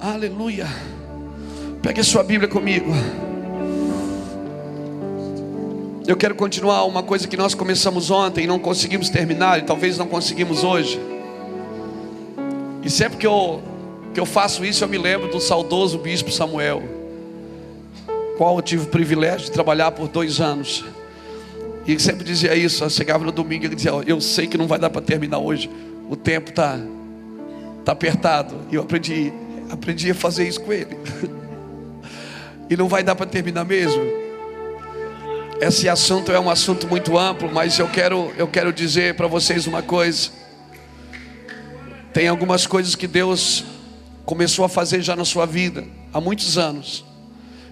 Aleluia. Pegue a sua Bíblia comigo. Eu quero continuar uma coisa que nós começamos ontem e não conseguimos terminar, e talvez não conseguimos hoje. E sempre que eu, que eu faço isso, eu me lembro do saudoso bispo Samuel, qual eu tive o privilégio de trabalhar por dois anos. E ele sempre dizia isso, chegava no domingo e ele dizia, eu sei que não vai dar para terminar hoje, o tempo está tá apertado. E eu aprendi, aprendi a fazer isso com ele. e não vai dar para terminar mesmo. Esse assunto é um assunto muito amplo, mas eu quero, eu quero dizer para vocês uma coisa. Tem algumas coisas que Deus começou a fazer já na sua vida há muitos anos.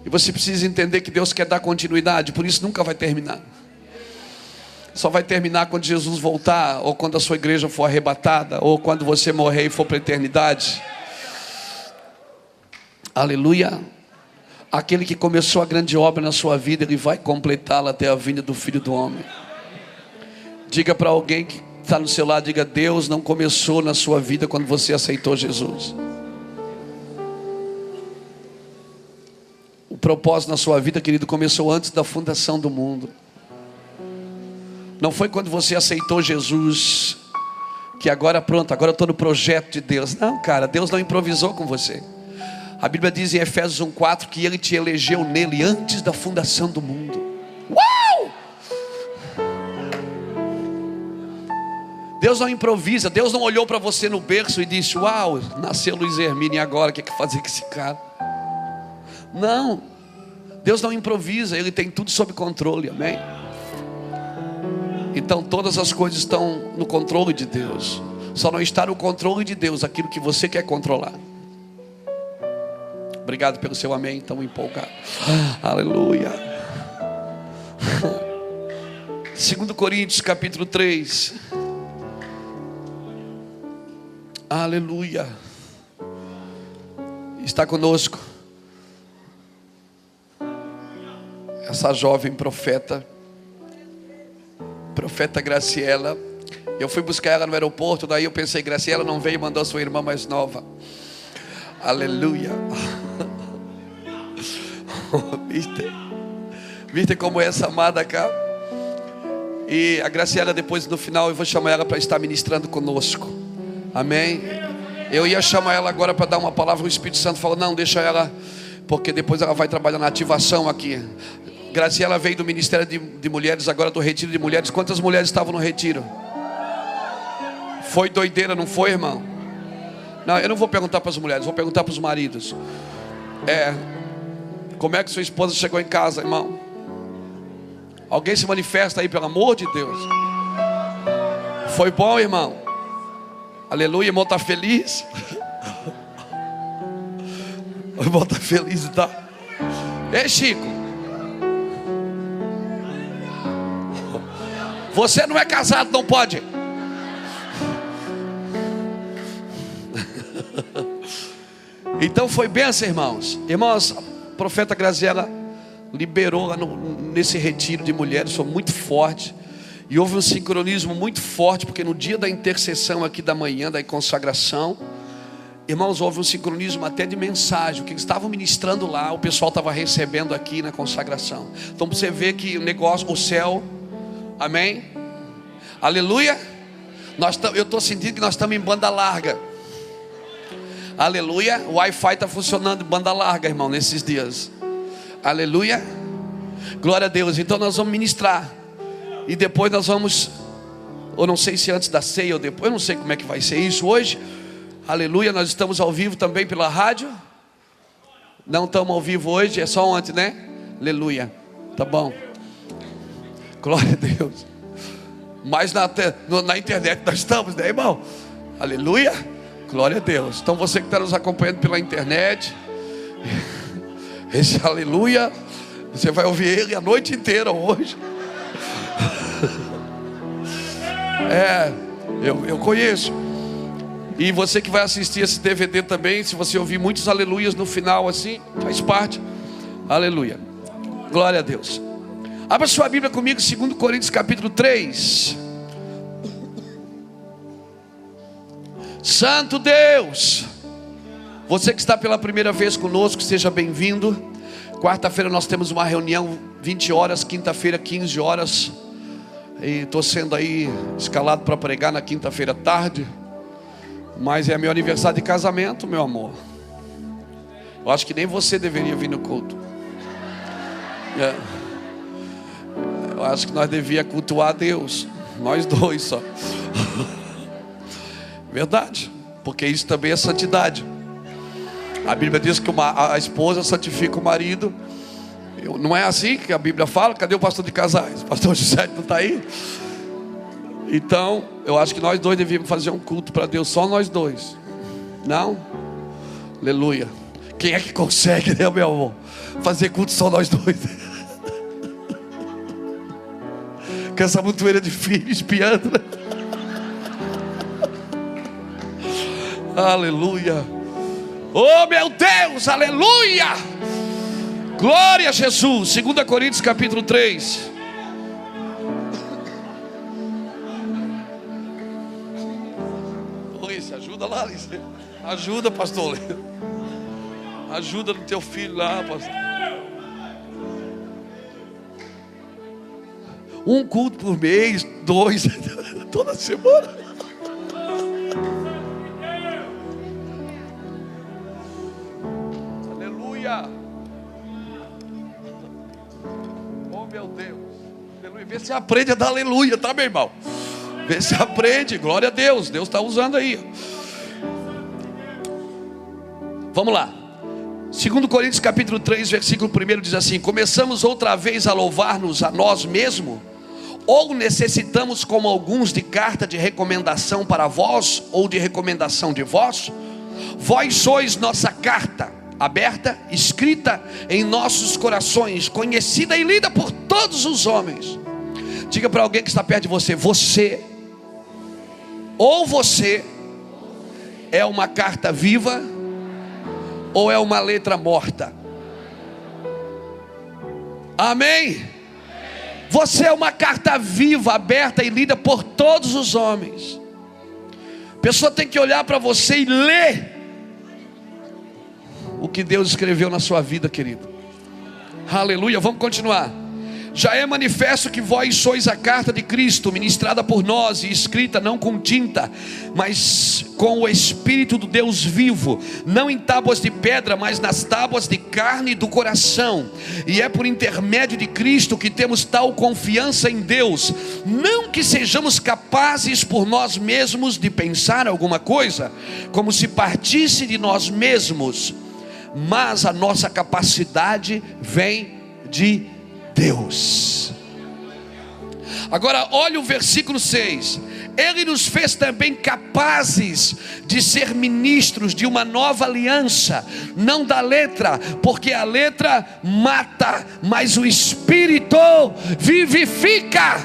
E você precisa entender que Deus quer dar continuidade, por isso nunca vai terminar. Só vai terminar quando Jesus voltar, ou quando a sua igreja for arrebatada, ou quando você morrer e for para a eternidade. Aleluia. Aquele que começou a grande obra na sua vida, ele vai completá-la até a vinda do Filho do Homem. Diga para alguém que está no seu lado, diga: Deus não começou na sua vida quando você aceitou Jesus. O propósito na sua vida, querido, começou antes da fundação do mundo. Não foi quando você aceitou Jesus que agora pronto, agora eu estou no projeto de Deus. Não, cara, Deus não improvisou com você. A Bíblia diz em Efésios 1,4 que Ele te elegeu nele antes da fundação do mundo. Uau! Deus não improvisa, Deus não olhou para você no berço e disse: Uau, nasceu Luiz Hermínio e agora o que é que fazer com esse cara? Não, Deus não improvisa, Ele tem tudo sob controle, amém? Então todas as coisas estão no controle de Deus, só não está no controle de Deus aquilo que você quer controlar. Obrigado pelo seu amém, tão empolgado. Aleluia. 2 Coríntios capítulo 3. Aleluia. Está conosco essa jovem profeta, profeta Graciela. Eu fui buscar ela no aeroporto, daí eu pensei, Graciela não veio, mandou sua irmã mais nova. Aleluia. Viste? Viste como é essa amada cá? E a Graciela, depois no final, eu vou chamar ela para estar ministrando conosco. Amém? Eu ia chamar ela agora para dar uma palavra. O Espírito Santo falou: Não, deixa ela, porque depois ela vai trabalhar na ativação aqui. Graciela veio do Ministério de, de Mulheres, agora do Retiro de Mulheres. Quantas mulheres estavam no retiro? Foi doideira, não foi, irmão? Não, eu não vou perguntar para as mulheres, vou perguntar para os maridos. É, como é que sua esposa chegou em casa, irmão? Alguém se manifesta aí, pelo amor de Deus. Foi bom, irmão? Aleluia, irmão, está feliz? O irmão está feliz, tá? Ei, Chico. Você não é casado, não pode. Então foi benção, irmãos. Irmãos, a profeta Graziela liberou lá no, nesse retiro de mulheres, foi muito forte. E houve um sincronismo muito forte, porque no dia da intercessão aqui da manhã, da consagração, irmãos, houve um sincronismo até de mensagem. O que eles estavam ministrando lá, o pessoal estava recebendo aqui na consagração. Então você vê que o negócio, o céu, amém? Aleluia. Nós, eu estou sentindo que nós estamos em banda larga. Aleluia. O Wi-Fi está funcionando banda larga, irmão, nesses dias. Aleluia. Glória a Deus. Então nós vamos ministrar. E depois nós vamos, ou não sei se antes da ceia ou depois, eu não sei como é que vai ser isso hoje. Aleluia, nós estamos ao vivo também pela rádio. Não estamos ao vivo hoje, é só ontem, né? Aleluia. Tá bom. Glória a Deus. Mas na, na internet nós estamos, né, irmão? Aleluia. Glória a Deus. Então você que está nos acompanhando pela internet, esse aleluia, você vai ouvir ele a noite inteira hoje. É, eu, eu conheço. E você que vai assistir esse DVD também, se você ouvir muitos aleluias no final assim, faz parte. Aleluia. Glória a Deus. Abra sua Bíblia comigo, 2 Coríntios capítulo 3. Santo Deus. Você que está pela primeira vez conosco, seja bem-vindo. Quarta-feira nós temos uma reunião 20 horas, quinta-feira 15 horas. E estou sendo aí escalado para pregar na quinta-feira tarde. Mas é meu aniversário de casamento, meu amor. Eu acho que nem você deveria vir no culto. É. Eu acho que nós devíamos cultuar a Deus. Nós dois só. Verdade. Porque isso também é santidade. A Bíblia diz que uma, a esposa santifica o marido. Não é assim que a Bíblia fala? Cadê o pastor de casais? O pastor José não está aí? Então, eu acho que nós dois devíamos fazer um culto para Deus, só nós dois. Não? Aleluia. Quem é que consegue, né, meu amor? Fazer culto só nós dois. Com essa montoeira de filhos espiando, né? Aleluia. Oh meu Deus, aleluia! Glória a Jesus. 2 Coríntios capítulo 3. Luiz, ajuda lá, Luiz. Ajuda, pastor. Ajuda no teu filho lá, pastor. Um culto por mês, dois, toda semana. Vê se aprende a dar aleluia, tá, meu irmão? Vê se aprende, glória a Deus. Deus está usando aí. Vamos lá. Segundo Coríntios capítulo 3, versículo 1 diz assim: Começamos outra vez a louvar-nos a nós mesmos, ou necessitamos como alguns de carta de recomendação para vós, ou de recomendação de vós? Vós sois nossa carta, aberta, escrita em nossos corações, conhecida e lida por todos os homens Diga para alguém que está perto de você: você, ou você é uma carta viva, ou é uma letra morta. Amém? Você é uma carta viva, aberta e lida por todos os homens. A pessoa tem que olhar para você e ler o que Deus escreveu na sua vida, querido. Aleluia. Vamos continuar. Já é manifesto que vós sois a carta de Cristo, ministrada por nós e escrita não com tinta, mas com o Espírito do Deus vivo, não em tábuas de pedra, mas nas tábuas de carne do coração. E é por intermédio de Cristo que temos tal confiança em Deus, não que sejamos capazes por nós mesmos de pensar alguma coisa, como se partisse de nós mesmos, mas a nossa capacidade vem de Deus Deus. Agora, olha o versículo 6. Ele nos fez também capazes de ser ministros de uma nova aliança, não da letra, porque a letra mata, mas o Espírito vivifica.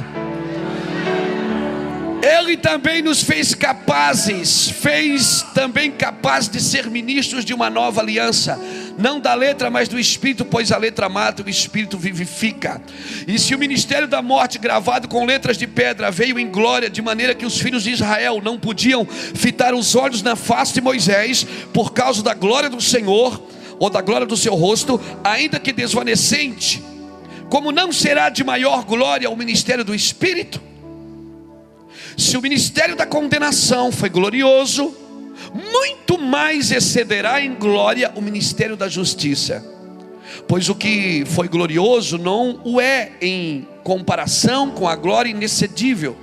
Ele também nos fez capazes, fez também capazes de ser ministros de uma nova aliança, não da letra, mas do Espírito, pois a letra mata, o Espírito vivifica. E se o ministério da morte, gravado com letras de pedra, veio em glória, de maneira que os filhos de Israel não podiam fitar os olhos na face de Moisés, por causa da glória do Senhor, ou da glória do seu rosto, ainda que desvanecente, como não será de maior glória o ministério do Espírito? Se o ministério da condenação foi glorioso, muito mais excederá em glória o ministério da justiça. Pois o que foi glorioso não o é em comparação com a glória inexcedível.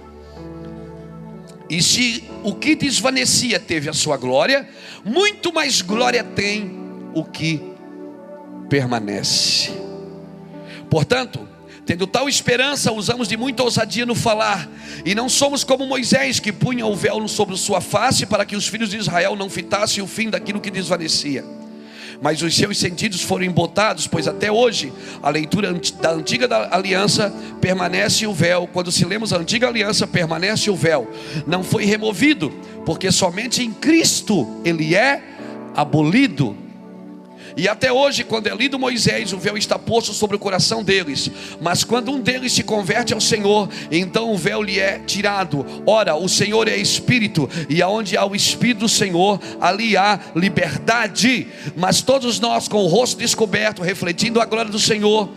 E se o que desvanecia teve a sua glória, muito mais glória tem o que permanece. Portanto, Tendo tal esperança, usamos de muita ousadia no falar, e não somos como Moisés, que punha o véu sobre sua face para que os filhos de Israel não fitassem o fim daquilo que desvanecia. Mas os seus sentidos foram embotados, pois até hoje a leitura da antiga aliança permanece o véu. Quando se lemos a antiga aliança, permanece o véu. Não foi removido, porque somente em Cristo ele é abolido. E até hoje, quando é lido Moisés, o véu está posto sobre o coração deles. Mas quando um deles se converte ao Senhor, então o véu lhe é tirado. Ora, o Senhor é Espírito, e aonde há o Espírito do Senhor, ali há liberdade. Mas todos nós, com o rosto descoberto, refletindo a glória do Senhor,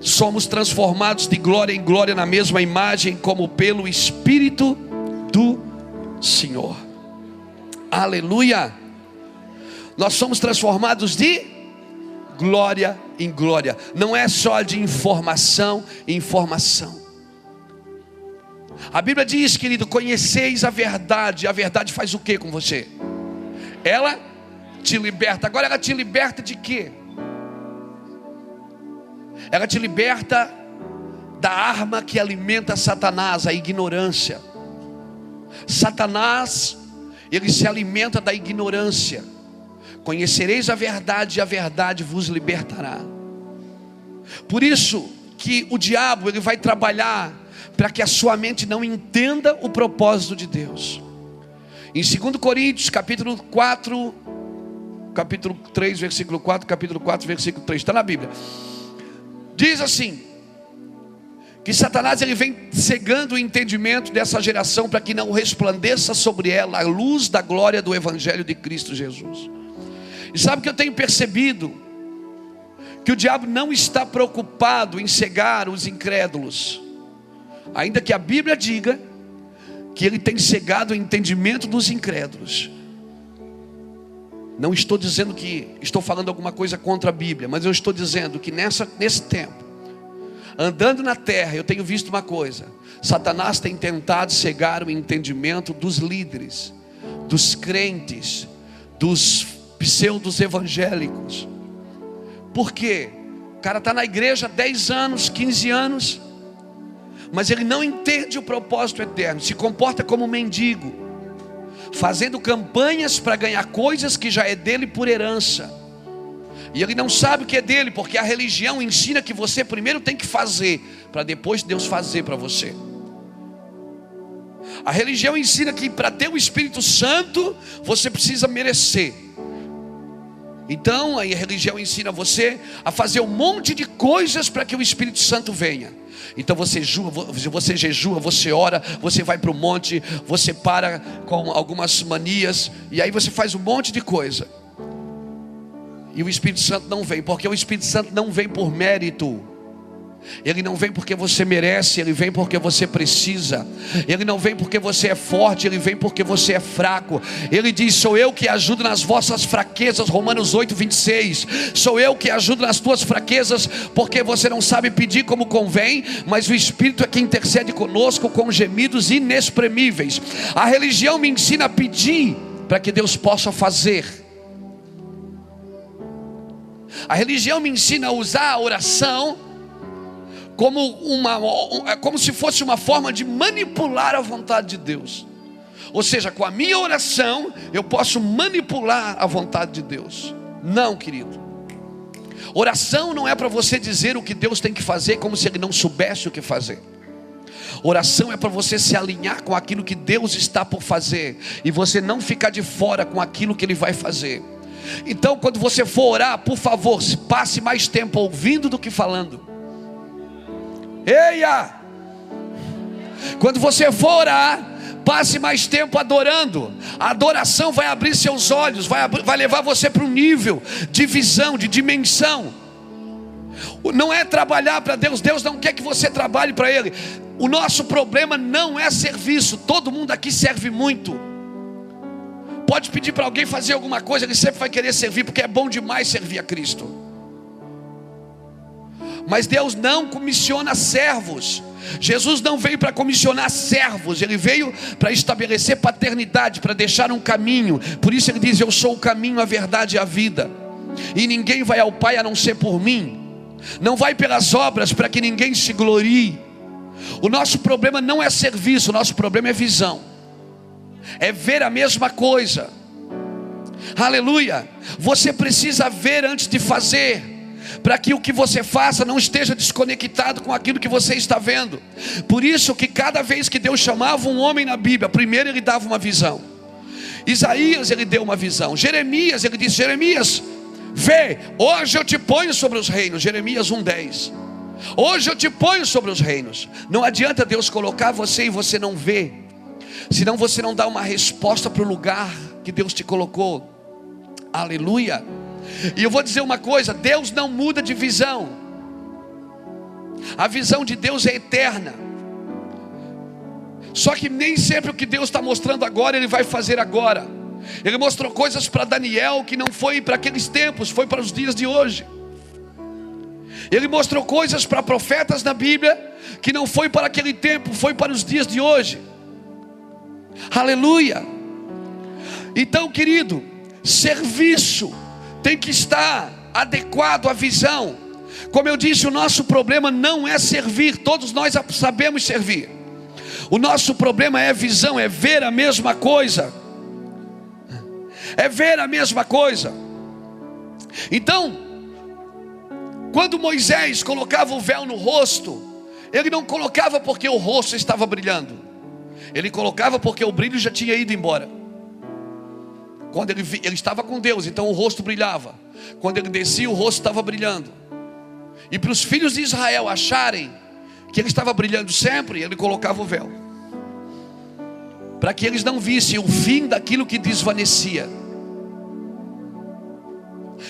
somos transformados de glória em glória na mesma imagem, como pelo Espírito do Senhor. Aleluia! Nós somos transformados de glória em glória. Não é só de informação em informação. A Bíblia diz, querido, conheceis a verdade. A verdade faz o que com você? Ela te liberta. Agora ela te liberta de quê? Ela te liberta da arma que alimenta Satanás, a ignorância. Satanás, ele se alimenta da ignorância. Conhecereis a verdade e a verdade vos libertará. Por isso que o diabo ele vai trabalhar para que a sua mente não entenda o propósito de Deus. Em 2 Coríntios, capítulo 4, capítulo 3, versículo 4, capítulo 4, versículo 3, está na Bíblia. Diz assim: que Satanás ele vem cegando o entendimento dessa geração para que não resplandeça sobre ela a luz da glória do evangelho de Cristo Jesus. E sabe o que eu tenho percebido? Que o diabo não está preocupado em cegar os incrédulos, ainda que a Bíblia diga que ele tem cegado o entendimento dos incrédulos. Não estou dizendo que estou falando alguma coisa contra a Bíblia, mas eu estou dizendo que nessa, nesse tempo, andando na terra, eu tenho visto uma coisa: Satanás tem tentado cegar o entendimento dos líderes, dos crentes, dos pseudos evangélicos. Por quê? O cara está na igreja há 10 anos, 15 anos, mas ele não entende o propósito eterno, se comporta como um mendigo, fazendo campanhas para ganhar coisas que já é dele por herança. E ele não sabe o que é dele, porque a religião ensina que você primeiro tem que fazer, para depois Deus fazer para você. A religião ensina que para ter o Espírito Santo, você precisa merecer. Então, a religião ensina você a fazer um monte de coisas para que o Espírito Santo venha. Então você jejua, você jejua, você ora, você vai para o monte, você para com algumas manias, e aí você faz um monte de coisa. E o Espírito Santo não vem, porque o Espírito Santo não vem por mérito. Ele não vem porque você merece, ele vem porque você precisa. Ele não vem porque você é forte, ele vem porque você é fraco. Ele diz: Sou eu que ajudo nas vossas fraquezas, Romanos 8, 26. Sou eu que ajudo nas tuas fraquezas, porque você não sabe pedir como convém, mas o Espírito é que intercede conosco com gemidos inexprimíveis. A religião me ensina a pedir para que Deus possa fazer. A religião me ensina a usar a oração como, uma, é como se fosse uma forma de manipular a vontade de Deus. Ou seja, com a minha oração, eu posso manipular a vontade de Deus. Não, querido. Oração não é para você dizer o que Deus tem que fazer, como se Ele não soubesse o que fazer. Oração é para você se alinhar com aquilo que Deus está por fazer e você não ficar de fora com aquilo que Ele vai fazer. Então, quando você for orar, por favor, passe mais tempo ouvindo do que falando. Eia! Quando você for orar, passe mais tempo adorando. A adoração vai abrir seus olhos, vai, vai levar você para um nível de visão, de dimensão. Não é trabalhar para Deus, Deus não quer que você trabalhe para Ele. O nosso problema não é serviço, todo mundo aqui serve muito. Pode pedir para alguém fazer alguma coisa, ele sempre vai querer servir, porque é bom demais servir a Cristo. Mas Deus não comissiona servos. Jesus não veio para comissionar servos, ele veio para estabelecer paternidade, para deixar um caminho. Por isso ele diz: Eu sou o caminho, a verdade e a vida. E ninguém vai ao Pai a não ser por mim. Não vai pelas obras para que ninguém se glorie. O nosso problema não é serviço, o nosso problema é visão. É ver a mesma coisa. Aleluia. Você precisa ver antes de fazer para que o que você faça não esteja desconectado com aquilo que você está vendo. Por isso que cada vez que Deus chamava um homem na Bíblia, primeiro ele dava uma visão. Isaías ele deu uma visão. Jeremias ele disse: Jeremias, Vê, hoje eu te ponho sobre os reinos, Jeremias 1:10. Hoje eu te ponho sobre os reinos. Não adianta Deus colocar você e você não vê, senão você não dá uma resposta para o lugar que Deus te colocou. Aleluia. E eu vou dizer uma coisa: Deus não muda de visão. A visão de Deus é eterna. Só que nem sempre o que Deus está mostrando agora, Ele vai fazer agora. Ele mostrou coisas para Daniel que não foi para aqueles tempos, foi para os dias de hoje. Ele mostrou coisas para profetas na Bíblia que não foi para aquele tempo, foi para os dias de hoje. Aleluia. Então, querido, serviço tem que estar adequado à visão. Como eu disse, o nosso problema não é servir, todos nós sabemos servir. O nosso problema é visão, é ver a mesma coisa. É ver a mesma coisa. Então, quando Moisés colocava o véu no rosto, ele não colocava porque o rosto estava brilhando, ele colocava porque o brilho já tinha ido embora. Quando ele, ele estava com Deus, então o rosto brilhava. Quando ele descia, o rosto estava brilhando. E para os filhos de Israel acharem que ele estava brilhando sempre, ele colocava o véu. Para que eles não vissem o fim daquilo que desvanecia.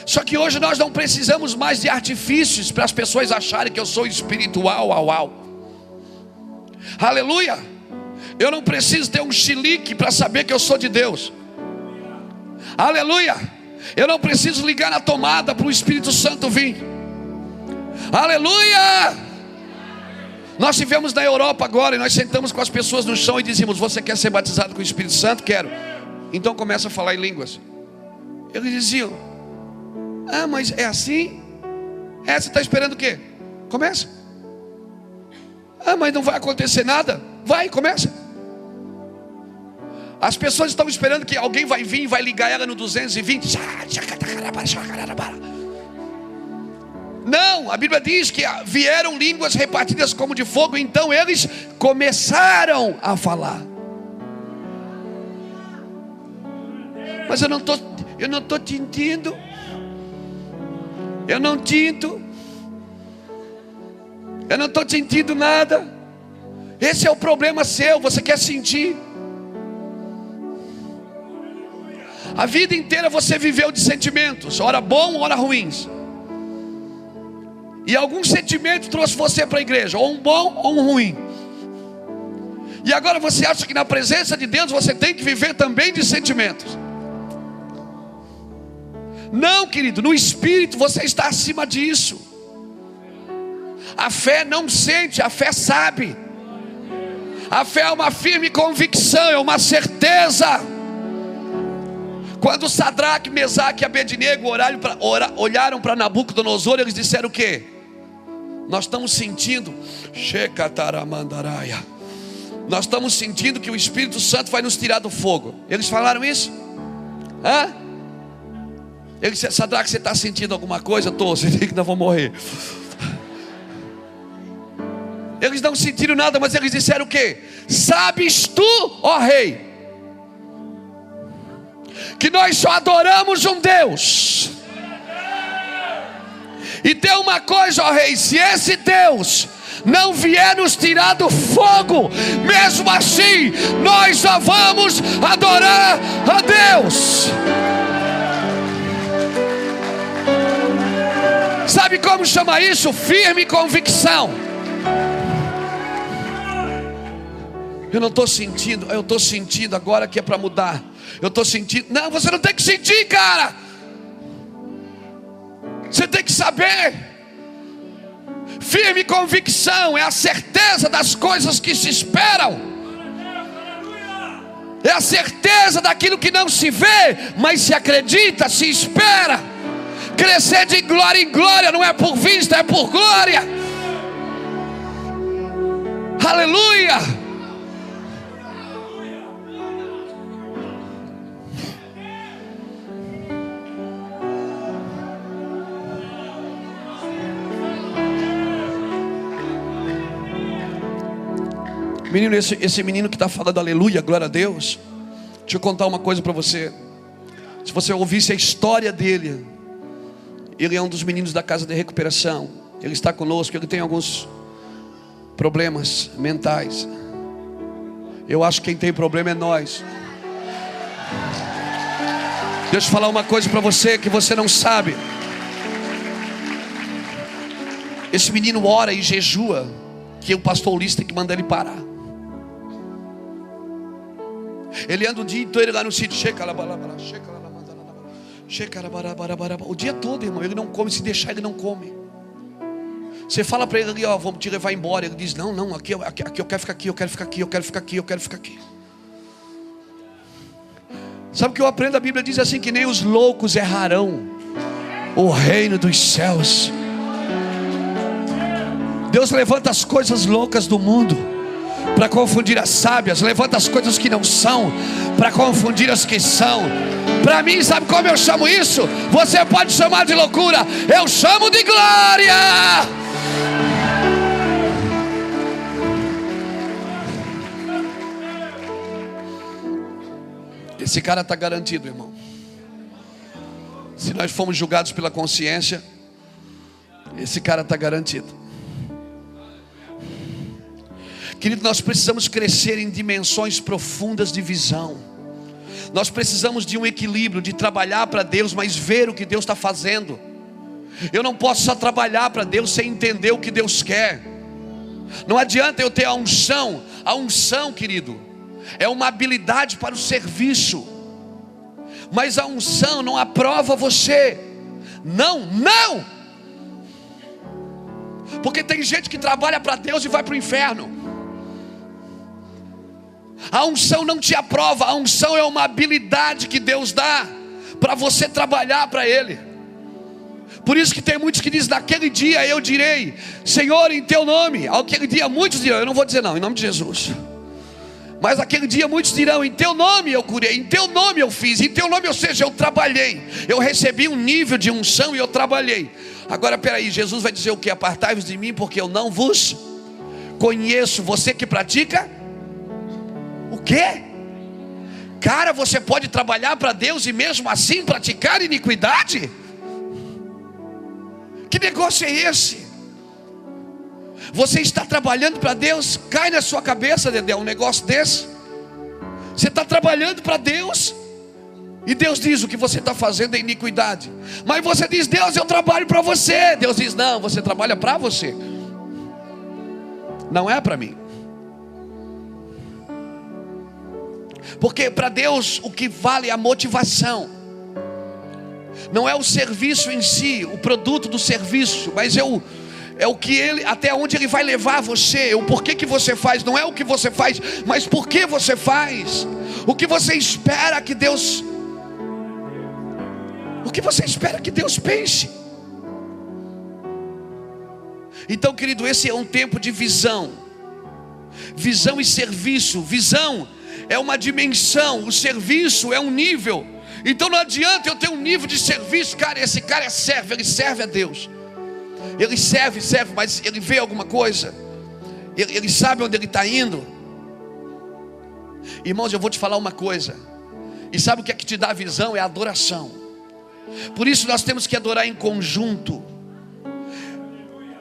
Só que hoje nós não precisamos mais de artifícios para as pessoas acharem que eu sou espiritual, au, au. Aleluia. Eu não preciso ter um chilique para saber que eu sou de Deus. Aleluia. Eu não preciso ligar na tomada para o Espírito Santo vir. Aleluia. Nós estivemos na Europa agora e nós sentamos com as pessoas no chão e dizíamos: Você quer ser batizado com o Espírito Santo? Quero. Então começa a falar em línguas. Eles diziam: Ah, mas é assim? É, você está esperando o quê? Começa. Ah, mas não vai acontecer nada? Vai, começa. As pessoas estão esperando que alguém vai vir e vai ligar ela no 220. Não, a Bíblia diz que vieram línguas repartidas como de fogo, então eles começaram a falar. Mas eu não tô, eu não tô tintindo. Eu não tinto. Eu não estou sentindo nada. Esse é o problema seu. Você quer sentir? A vida inteira você viveu de sentimentos, ora bom, ora ruins. E algum sentimento trouxe você para a igreja, ou um bom ou um ruim. E agora você acha que na presença de Deus você tem que viver também de sentimentos. Não, querido, no espírito você está acima disso. A fé não sente, a fé sabe. A fé é uma firme convicção, é uma certeza. Quando Sadraque, Mesaque e Abednego olharam para Nabucodonosor, eles disseram o quê? Nós estamos sentindo, nós estamos sentindo que o Espírito Santo vai nos tirar do fogo. Eles falaram isso? Hã? Ele disse, Sadraque, você está sentindo alguma coisa? Estou, você tem que nós vamos morrer. Eles não sentiram nada, mas eles disseram o quê? Sabes tu, ó rei, que nós só adoramos um Deus. E tem uma coisa, ó rei, se esse Deus não vier nos tirar do fogo, mesmo assim, nós só vamos adorar a Deus. Sabe como chama isso? Firme convicção. Eu não estou sentindo, eu estou sentindo agora que é para mudar. Eu estou sentindo. Não, você não tem que sentir, cara. Você tem que saber. Firme convicção é a certeza das coisas que se esperam. É a certeza daquilo que não se vê, mas se acredita, se espera. Crescer de glória em glória não é por vista, é por glória. Aleluia. Menino, esse, esse menino que está falando aleluia, glória a Deus. Deixa eu contar uma coisa para você. Se você ouvisse a história dele, Ele é um dos meninos da casa de recuperação. Ele está conosco, ele tem alguns problemas mentais. Eu acho que quem tem problema é nós. Deixa eu falar uma coisa para você que você não sabe. Esse menino ora e jejua, que o pastor Ulisses tem que mandar ele parar. Ele anda o dia inteiro lá no sítio, o dia todo, irmão, ele não come, se deixar ele não come. Você fala para ele ali, ó, vamos te levar embora. Ele diz: Não, não, aqui, aqui, aqui eu quero ficar aqui, eu quero ficar aqui, eu quero ficar aqui, eu quero ficar aqui. Sabe o que eu aprendo? A Bíblia diz assim: que nem os loucos errarão o reino dos céus. Deus levanta as coisas loucas do mundo para confundir as sábias, levanta as coisas que não são para confundir as que são. Para mim, sabe como eu chamo isso? Você pode chamar de loucura, eu chamo de glória. Esse cara está garantido, irmão. Se nós formos julgados pela consciência, esse cara está garantido. Querido, nós precisamos crescer em dimensões profundas de visão. Nós precisamos de um equilíbrio, de trabalhar para Deus, mas ver o que Deus está fazendo. Eu não posso só trabalhar para Deus sem entender o que Deus quer. Não adianta eu ter a unção, a unção, querido é uma habilidade para o serviço, mas a unção não aprova você. Não, não! Porque tem gente que trabalha para Deus e vai para o inferno. A unção não te aprova, a unção é uma habilidade que Deus dá para você trabalhar para Ele. Por isso que tem muitos que dizem: naquele dia eu direi, Senhor, em teu nome. Aquele dia muitos dirão, eu não vou dizer não, em nome de Jesus. Mas aquele dia muitos dirão: Em teu nome eu curei, em teu nome eu fiz, em teu nome, ou seja, eu trabalhei. Eu recebi um nível de unção e eu trabalhei. Agora, peraí, Jesus vai dizer o que? Apartai-vos de mim, porque eu não vos conheço. Você que pratica quê? Cara, você pode trabalhar para Deus e mesmo assim praticar iniquidade? Que negócio é esse? Você está trabalhando para Deus? Cai na sua cabeça, Dedé, um negócio desse. Você está trabalhando para Deus? E Deus diz: o que você está fazendo é iniquidade. Mas você diz: Deus, eu trabalho para você. Deus diz: não, você trabalha para você. Não é para mim. Porque para Deus o que vale é a motivação. Não é o serviço em si, o produto do serviço, mas é o é o que ele, até onde ele vai levar você, o porquê que você faz, não é o que você faz, mas por que você faz, o que você espera que Deus, o que você espera que Deus pense. Então, querido, esse é um tempo de visão, visão e serviço. Visão é uma dimensão, o serviço é um nível. Então não adianta eu ter um nível de serviço, cara, esse cara é servo, ele serve a Deus. Ele serve, serve, mas ele vê alguma coisa. Ele, ele sabe onde ele está indo. Irmãos, eu vou te falar uma coisa. E sabe o que é que te dá a visão? É a adoração. Por isso nós temos que adorar em conjunto.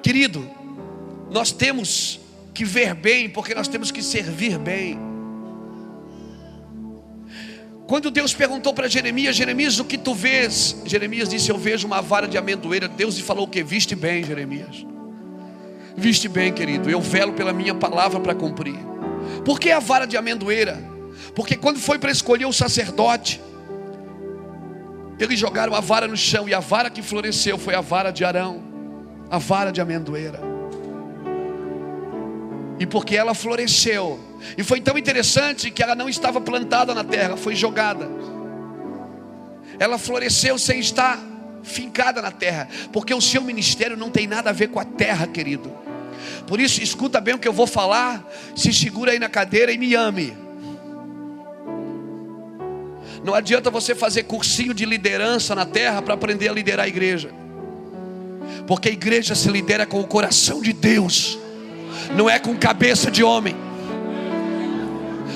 Querido, nós temos que ver bem, porque nós temos que servir bem. Quando Deus perguntou para Jeremias, Jeremias, o que tu vês? Jeremias disse: Eu vejo uma vara de amendoeira. Deus lhe falou o que? Viste bem, Jeremias. Viste bem, querido. Eu velo pela minha palavra para cumprir. Por que a vara de amendoeira? Porque quando foi para escolher o sacerdote, eles jogaram a vara no chão e a vara que floresceu foi a vara de Arão, a vara de amendoeira. E porque ela floresceu, e foi tão interessante que ela não estava plantada na terra, foi jogada. Ela floresceu sem estar fincada na terra, porque o seu ministério não tem nada a ver com a terra, querido. Por isso, escuta bem o que eu vou falar, se segura aí na cadeira e me ame. Não adianta você fazer cursinho de liderança na terra para aprender a liderar a igreja. Porque a igreja se lidera com o coração de Deus, não é com cabeça de homem.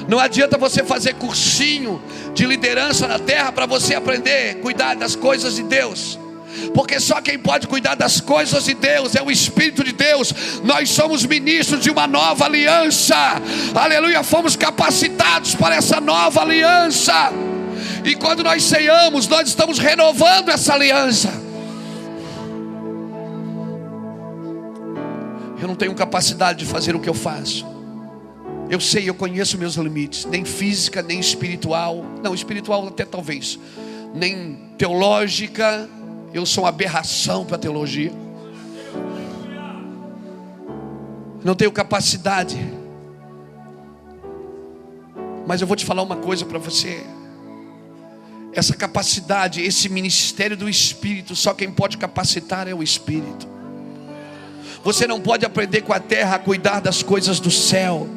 Não adianta você fazer cursinho de liderança na terra para você aprender a cuidar das coisas de Deus. porque só quem pode cuidar das coisas de Deus é o Espírito de Deus. Nós somos ministros de uma nova aliança, aleluia. Fomos capacitados para essa nova aliança, e quando nós ceiamos, nós estamos renovando essa aliança. Eu não tenho capacidade de fazer o que eu faço. Eu sei, eu conheço meus limites, nem física, nem espiritual. Não, espiritual até talvez. Nem teológica, eu sou uma aberração para teologia. Não tenho capacidade. Mas eu vou te falar uma coisa para você. Essa capacidade, esse ministério do Espírito, só quem pode capacitar é o Espírito. Você não pode aprender com a terra a cuidar das coisas do céu.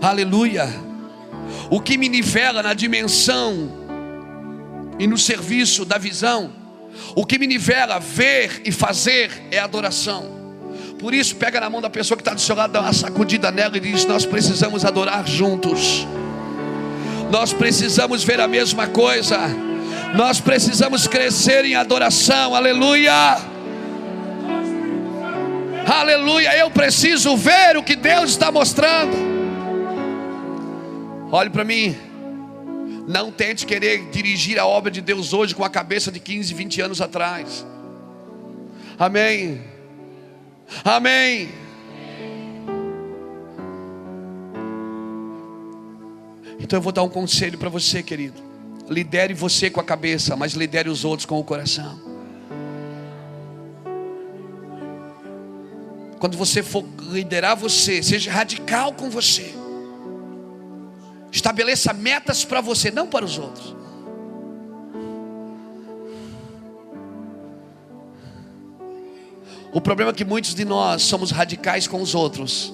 Aleluia. O que me nivela na dimensão e no serviço da visão o que me nivela ver e fazer é adoração. Por isso, pega na mão da pessoa que está do seu lado, dá uma sacudida nela e diz: Nós precisamos adorar juntos. Nós precisamos ver a mesma coisa. Nós precisamos crescer em adoração. Aleluia. Aleluia. Eu preciso ver o que Deus está mostrando. Olhe para mim. Não tente querer dirigir a obra de Deus hoje com a cabeça de 15, 20 anos atrás. Amém. Amém. Então eu vou dar um conselho para você, querido. Lidere você com a cabeça, mas lidere os outros com o coração. Quando você for liderar você, seja radical com você. Estabeleça metas para você, não para os outros. O problema é que muitos de nós somos radicais com os outros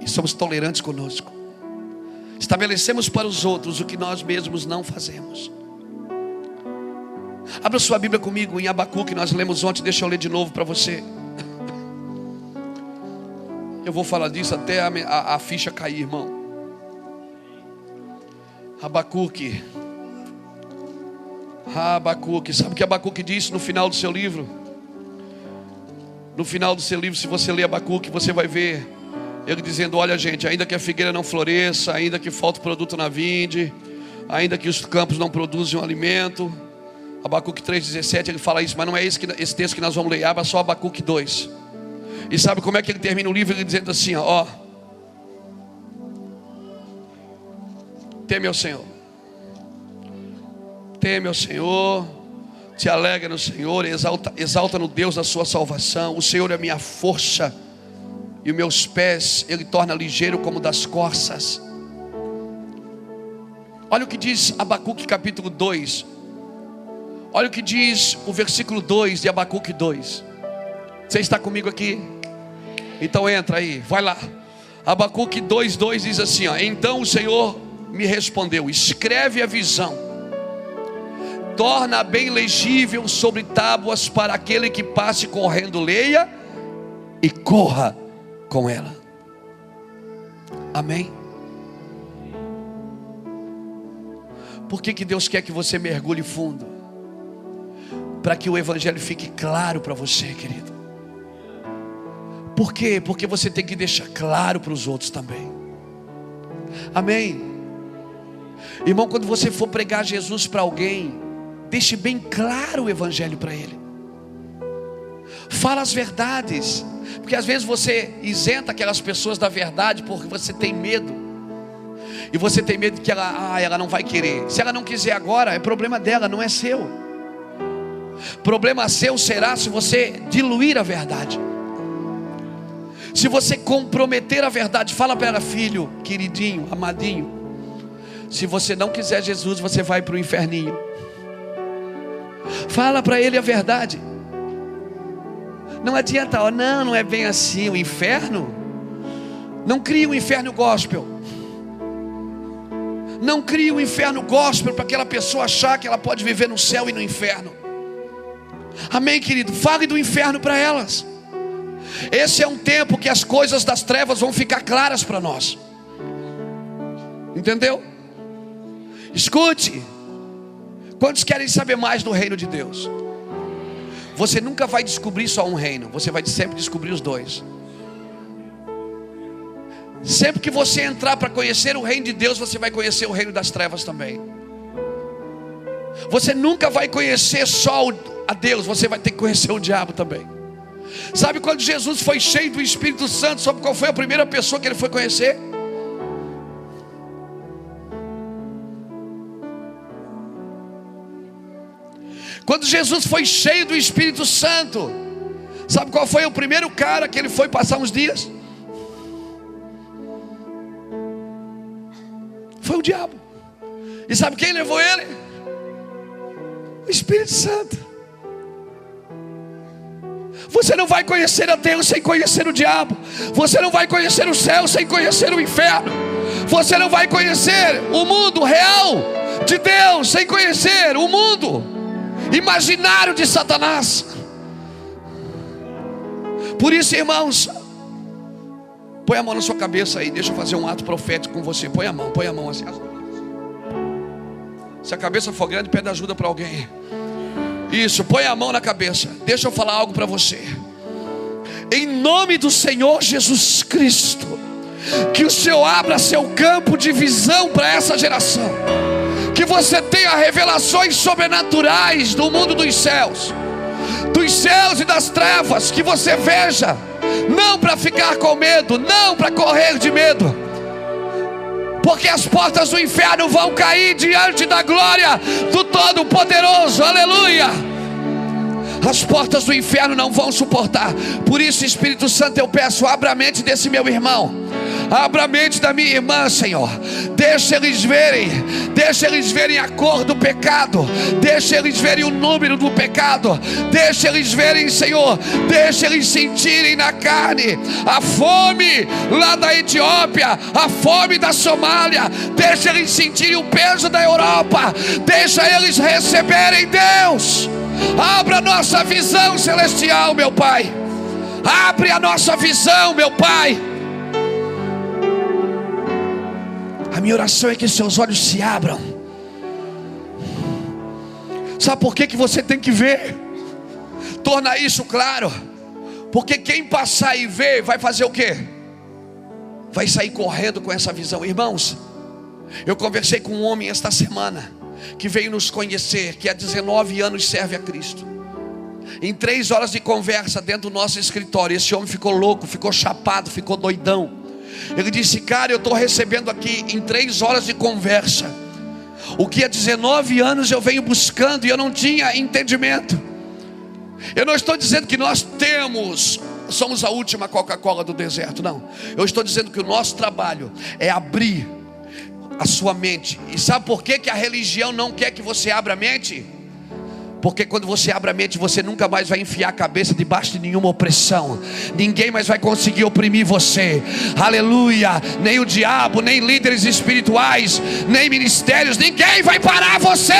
e somos tolerantes conosco. Estabelecemos para os outros o que nós mesmos não fazemos. Abra sua Bíblia comigo em Abacu que nós lemos ontem, deixa eu ler de novo para você. Eu vou falar disso até a, a, a ficha cair, irmão. Abacuque. Abacuque. Sabe o que Abacuque disse no final do seu livro? No final do seu livro, se você ler Abacuque, você vai ver ele dizendo: Olha, gente, ainda que a figueira não floresça, ainda que falte produto na vinde, ainda que os campos não produzam alimento. Abacuque 3,17 ele fala isso, mas não é esse, que, esse texto que nós vamos ler, abra só Abacuque 2. E sabe como é que ele termina o livro? Ele dizendo assim: Ó, Teme ao Senhor. Teme ao Senhor. Te alegra no Senhor. Exalta, exalta no Deus da sua salvação. O Senhor é minha força. E os meus pés Ele torna ligeiro como das corças. Olha o que diz Abacuque capítulo 2. Olha o que diz o versículo 2 de Abacuque 2. Você está comigo aqui? Então entra aí, vai lá. Abacuque 2,2 diz assim: ó, Então o Senhor me respondeu: Escreve a visão, torna bem legível sobre tábuas para aquele que passe correndo, leia e corra com ela. Amém? Por que, que Deus quer que você mergulhe fundo? Para que o Evangelho fique claro para você, querido. Por quê? Porque você tem que deixar claro para os outros também. Amém? Irmão, quando você for pregar Jesus para alguém, deixe bem claro o evangelho para ele. Fala as verdades, porque às vezes você isenta aquelas pessoas da verdade porque você tem medo. E você tem medo que ela, ah, ela não vai querer. Se ela não quiser agora, é problema dela, não é seu. Problema seu será se você diluir a verdade. Se você comprometer a verdade, fala para ela, filho, queridinho, amadinho, se você não quiser Jesus, você vai para o inferninho. Fala para ele a verdade. Não adianta, ó, não, não é bem assim. O inferno, não cria um inferno gospel. Não cria um inferno gospel para aquela pessoa achar que ela pode viver no céu e no inferno. Amém, querido? Fale do inferno para elas. Esse é um tempo que as coisas das trevas vão ficar claras para nós. Entendeu? Escute. Quantos querem saber mais do reino de Deus? Você nunca vai descobrir só um reino, você vai sempre descobrir os dois. Sempre que você entrar para conhecer o reino de Deus, você vai conhecer o reino das trevas também. Você nunca vai conhecer só a Deus, você vai ter que conhecer o diabo também. Sabe quando Jesus foi cheio do Espírito Santo, sabe qual foi a primeira pessoa que ele foi conhecer? Quando Jesus foi cheio do Espírito Santo, sabe qual foi o primeiro cara que ele foi passar uns dias? Foi o diabo. E sabe quem levou ele? O Espírito Santo. Você não vai conhecer a Deus sem conhecer o diabo. Você não vai conhecer o céu sem conhecer o inferno. Você não vai conhecer o mundo real de Deus sem conhecer o mundo imaginário de Satanás. Por isso, irmãos, põe a mão na sua cabeça aí, deixa eu fazer um ato profético com você. Põe a mão, põe a mão assim. Se a cabeça for grande, pede ajuda para alguém. Isso, põe a mão na cabeça. Deixa eu falar algo para você. Em nome do Senhor Jesus Cristo, que o Senhor abra seu campo de visão para essa geração que você tenha revelações sobrenaturais do mundo dos céus, dos céus e das trevas, que você veja, não para ficar com medo, não para correr de medo, porque as portas do inferno vão cair diante da glória do Todo-Poderoso, aleluia. As portas do inferno não vão suportar, por isso, Espírito Santo, eu peço, abra a mente desse meu irmão Abra a mente da minha irmã, Senhor. Deixa eles verem, deixa eles verem a cor do pecado, deixa eles verem o número do pecado, deixa eles verem, Senhor, deixa eles sentirem na carne a fome lá da Etiópia, a fome da Somália, deixa eles sentirem o peso da Europa, deixa eles receberem Deus. Abra nossa visão celestial, meu Pai. Abre a nossa visão, meu Pai. A minha oração é que seus olhos se abram. Sabe por que, que você tem que ver? Torna isso claro. Porque quem passar e ver vai fazer o quê? Vai sair correndo com essa visão. Irmãos, eu conversei com um homem esta semana que veio nos conhecer, que há 19 anos serve a Cristo. Em três horas de conversa dentro do nosso escritório, esse homem ficou louco, ficou chapado, ficou doidão. Ele disse: Cara, eu estou recebendo aqui em três horas de conversa. O que há 19 anos eu venho buscando e eu não tinha entendimento. Eu não estou dizendo que nós temos, somos a última Coca-Cola do deserto, não. Eu estou dizendo que o nosso trabalho é abrir a sua mente. E sabe por que, que a religião não quer que você abra a mente? Porque quando você abre a mente, você nunca mais vai enfiar a cabeça debaixo de nenhuma opressão. Ninguém mais vai conseguir oprimir você. Aleluia! Nem o diabo, nem líderes espirituais, nem ministérios, ninguém vai parar você.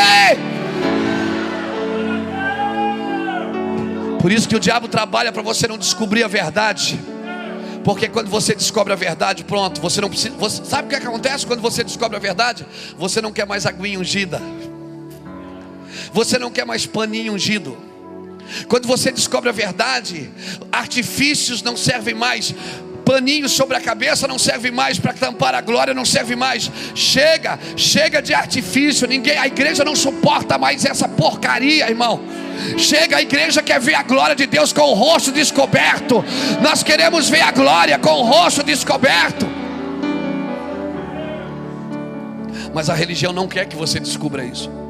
Por isso que o diabo trabalha para você não descobrir a verdade. Porque quando você descobre a verdade, pronto, você não precisa. Você, sabe o que acontece quando você descobre a verdade? Você não quer mais aguinha ungida. Você não quer mais paninho ungido. Quando você descobre a verdade, artifícios não servem mais. Paninho sobre a cabeça não serve mais para tampar a glória, não serve mais. Chega, chega de artifício. Ninguém, a igreja não suporta mais essa porcaria, irmão. Chega, a igreja quer ver a glória de Deus com o rosto descoberto. Nós queremos ver a glória com o rosto descoberto. Mas a religião não quer que você descubra isso.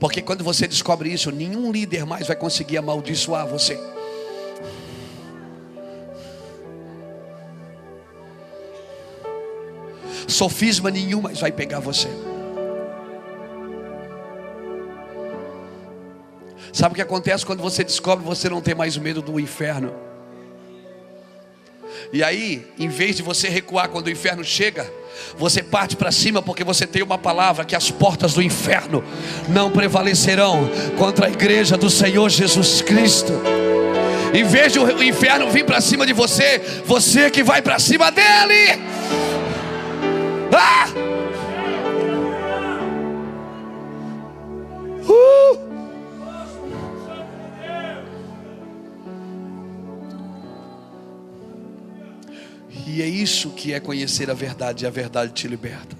Porque quando você descobre isso, nenhum líder mais vai conseguir amaldiçoar você. Sofisma nenhum mais vai pegar você. Sabe o que acontece quando você descobre você não tem mais medo do inferno? E aí, em vez de você recuar quando o inferno chega, você parte para cima porque você tem uma palavra que as portas do inferno não prevalecerão contra a igreja do Senhor Jesus Cristo. Em vez de o inferno vir para cima de você, você que vai para cima dele. Ah! Uh! Que é conhecer a verdade e a verdade te liberta.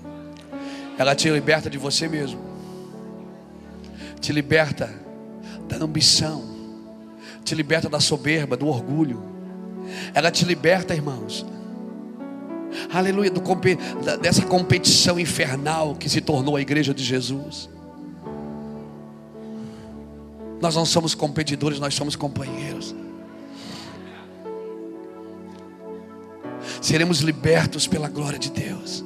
Ela te liberta de você mesmo, te liberta da ambição, te liberta da soberba, do orgulho. Ela te liberta, irmãos. Aleluia, do, dessa competição infernal que se tornou a igreja de Jesus. Nós não somos competidores, nós somos companheiros. Seremos libertos pela glória de Deus.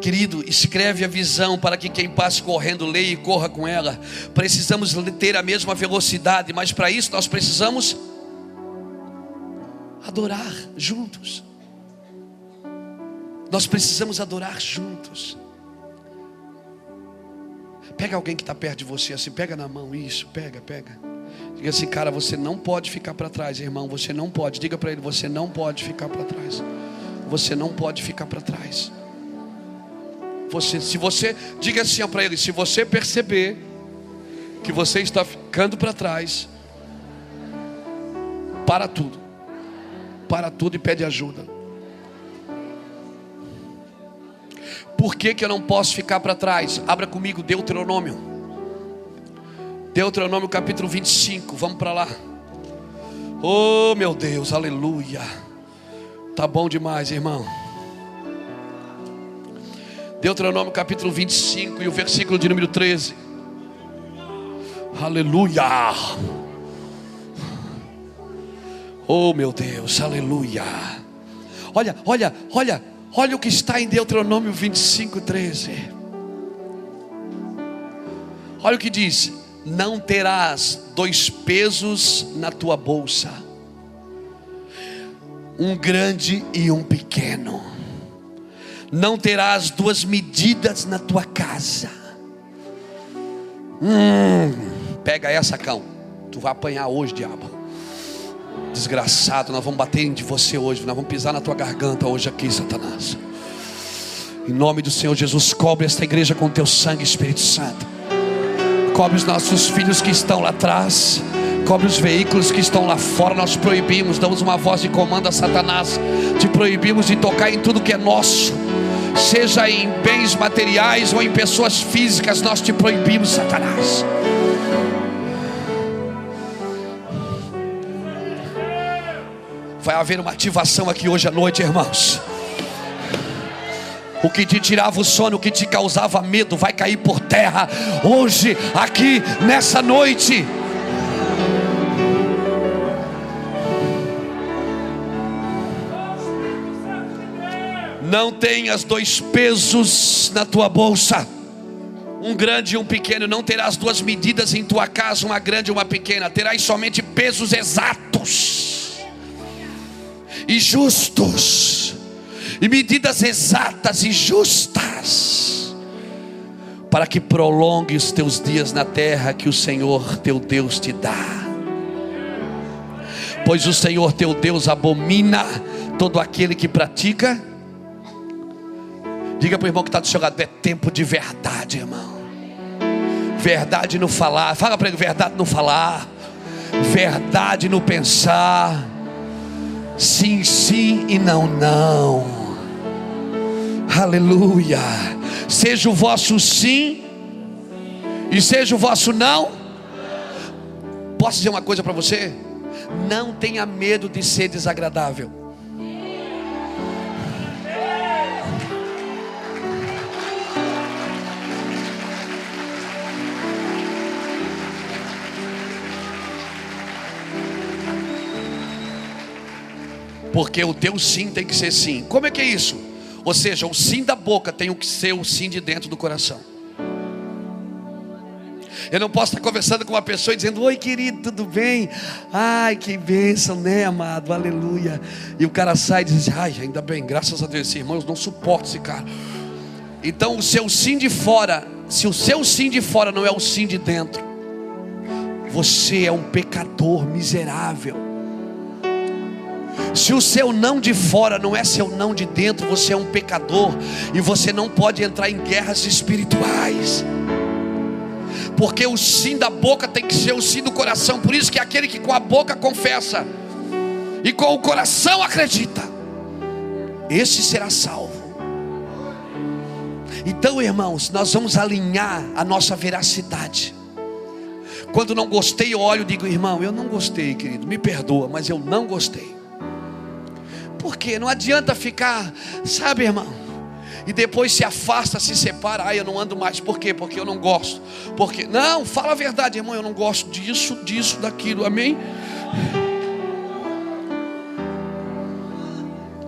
Querido, escreve a visão para que quem passe correndo leia e corra com ela. Precisamos ter a mesma velocidade, mas para isso nós precisamos adorar juntos. Nós precisamos adorar juntos. Pega alguém que está perto de você, assim, pega na mão, isso, pega, pega. Diga assim, cara, você não pode ficar para trás, irmão, você não pode. Diga para ele, você não pode ficar para trás. Você não pode ficar para trás. Você, se você, diga assim para ele, se você perceber que você está ficando para trás, para tudo. Para tudo e pede ajuda. Por que, que eu não posso ficar para trás? Abra comigo Deuteronômio. Deuteronômio capítulo 25. Vamos para lá. Oh meu Deus, aleluia. Tá bom demais, irmão. Deuteronômio capítulo 25 e o versículo de número 13. Aleluia. Oh meu Deus, aleluia. Olha, olha, olha Olha o que está em Deuteronômio 25, 13. Olha o que diz: Não terás dois pesos na tua bolsa, um grande e um pequeno. Não terás duas medidas na tua casa. Hum, pega essa, cão. Tu vai apanhar hoje, diabo. Desgraçado, nós vamos bater em você hoje, nós vamos pisar na tua garganta hoje aqui, Satanás. Em nome do Senhor Jesus, cobre esta igreja com teu sangue, Espírito Santo. Cobre os nossos filhos que estão lá atrás. Cobre os veículos que estão lá fora. Nós proibimos, damos uma voz de comando a Satanás. Te proibimos de tocar em tudo que é nosso, seja em bens materiais ou em pessoas físicas. Nós te proibimos, Satanás. Vai haver uma ativação aqui hoje à noite, irmãos. O que te tirava o sono, o que te causava medo, vai cair por terra hoje, aqui, nessa noite. Não tenhas dois pesos na tua bolsa, um grande e um pequeno. Não terás duas medidas em tua casa, uma grande e uma pequena. Terás somente pesos exatos e justos, e medidas exatas e justas, para que prolongue os teus dias na terra que o Senhor teu Deus te dá. Pois o Senhor teu Deus abomina todo aquele que pratica. Diga para o irmão que está do seu lado: é tempo de verdade, irmão. Verdade no falar, fala para ele: verdade no falar, verdade no pensar Sim, sim e não, não. Aleluia. Seja o vosso sim e seja o vosso não. Posso dizer uma coisa para você? Não tenha medo de ser desagradável. Porque o teu sim tem que ser sim. Como é que é isso? Ou seja, o sim da boca tem que ser o sim de dentro do coração. Eu não posso estar conversando com uma pessoa e dizendo: Oi, querido, tudo bem? Ai, que bênção, né, amado? Aleluia. E o cara sai e diz: Ai, ainda bem, graças a Deus, esse irmão, eu não suporto esse cara. Então, o seu sim de fora, se o seu sim de fora não é o sim de dentro, você é um pecador miserável. Se o seu não de fora não é seu não de dentro, você é um pecador e você não pode entrar em guerras espirituais. Porque o sim da boca tem que ser o sim do coração. Por isso que é aquele que com a boca confessa e com o coração acredita, esse será salvo. Então, irmãos, nós vamos alinhar a nossa veracidade. Quando não gostei, eu olho e digo, irmão, eu não gostei, querido, me perdoa, mas eu não gostei. Porque não adianta ficar, sabe, irmão? E depois se afasta, se separa. Ah, eu não ando mais. Por quê? Porque eu não gosto. Porque não, fala a verdade, irmão. Eu não gosto disso, disso, daquilo. Amém?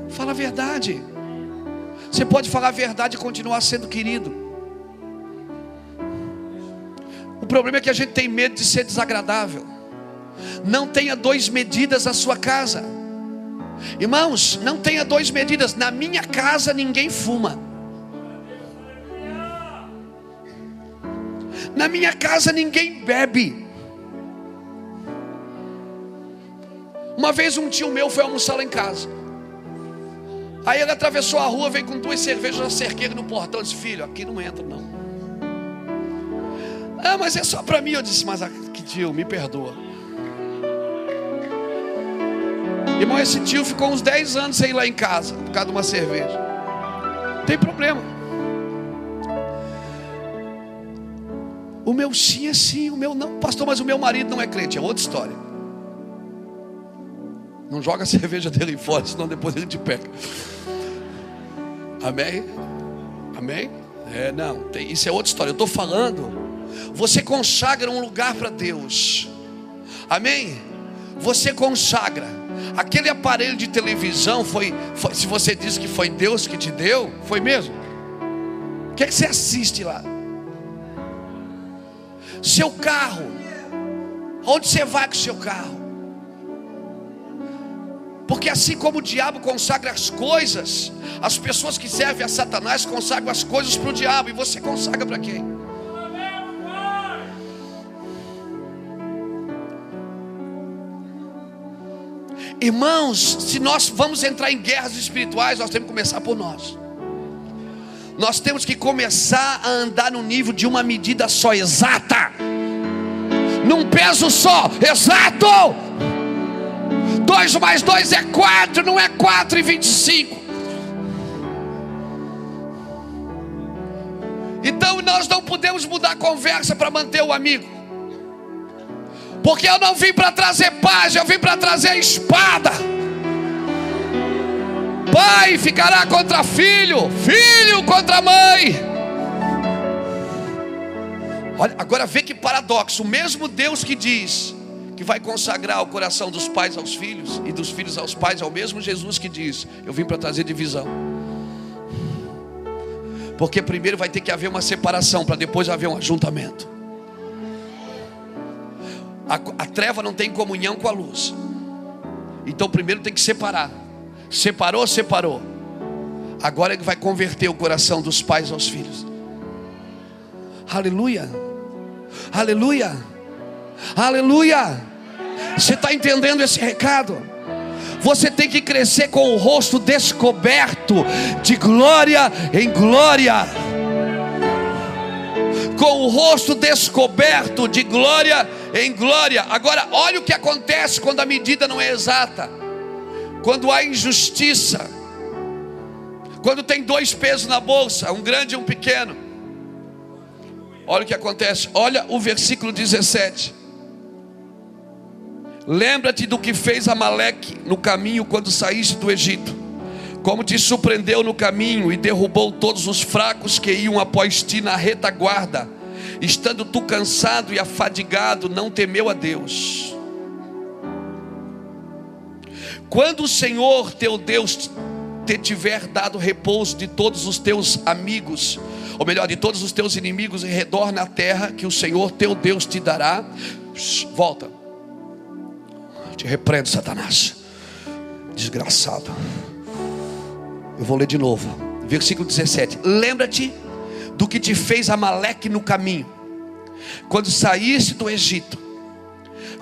Fala a verdade. Você pode falar a verdade e continuar sendo querido. O problema é que a gente tem medo de ser desagradável. Não tenha dois medidas na sua casa. Irmãos, não tenha dois medidas. Na minha casa ninguém fuma. Na minha casa ninguém bebe. Uma vez um tio meu foi almoçar lá em casa. Aí ele atravessou a rua, veio com duas cervejas na cerqueira no portão. disse: Filho, aqui não entra não. Ah, mas é só para mim. Eu disse: Mas que tio, me perdoa. Irmão, esse tio ficou uns 10 anos sem ir lá em casa, por causa de uma cerveja. Tem problema. O meu sim é sim, o meu não. Pastor, mas o meu marido não é crente. É outra história. Não joga a cerveja dele fora, senão depois ele te pega. Amém? Amém? É, não, tem, isso é outra história. Eu estou falando. Você consagra um lugar para Deus. Amém? Você consagra. Aquele aparelho de televisão foi, foi, se você diz que foi Deus que te deu, foi mesmo? O que é que você assiste lá? Seu carro. Onde você vai com seu carro? Porque assim como o diabo consagra as coisas, as pessoas que servem a Satanás consagram as coisas para o diabo. E você consagra para quem? Irmãos, se nós vamos entrar em guerras espirituais, nós temos que começar por nós. Nós temos que começar a andar no nível de uma medida só exata, num peso só, exato. 2 mais 2 é 4, não é 4 e 25. Então nós não podemos mudar a conversa para manter o amigo. Porque eu não vim para trazer paz, eu vim para trazer espada. Pai ficará contra filho, filho contra mãe. Olha, agora vê que paradoxo. O mesmo Deus que diz que vai consagrar o coração dos pais aos filhos e dos filhos aos pais, é o mesmo Jesus que diz: Eu vim para trazer divisão. Porque primeiro vai ter que haver uma separação, para depois haver um ajuntamento. A, a treva não tem comunhão com a luz. Então primeiro tem que separar. Separou, separou. Agora ele vai converter o coração dos pais aos filhos. Aleluia. Aleluia. Aleluia. Você está entendendo esse recado? Você tem que crescer com o rosto descoberto, de glória em glória. Com o rosto descoberto, de glória em glória. Agora, olha o que acontece quando a medida não é exata, quando há injustiça, quando tem dois pesos na bolsa, um grande e um pequeno. Olha o que acontece, olha o versículo 17. Lembra-te do que fez Amaleque no caminho quando saíste do Egito, como te surpreendeu no caminho e derrubou todos os fracos que iam após ti na retaguarda, estando tu cansado e afadigado, não temeu a Deus. Quando o Senhor teu Deus te tiver dado repouso de todos os teus amigos, ou melhor, de todos os teus inimigos em redor na terra que o Senhor teu Deus te dará, volta te repreendo, Satanás. Desgraçado. Eu vou ler de novo. Versículo 17. Lembra-te do que te fez Amaleque no caminho, quando saíste do Egito,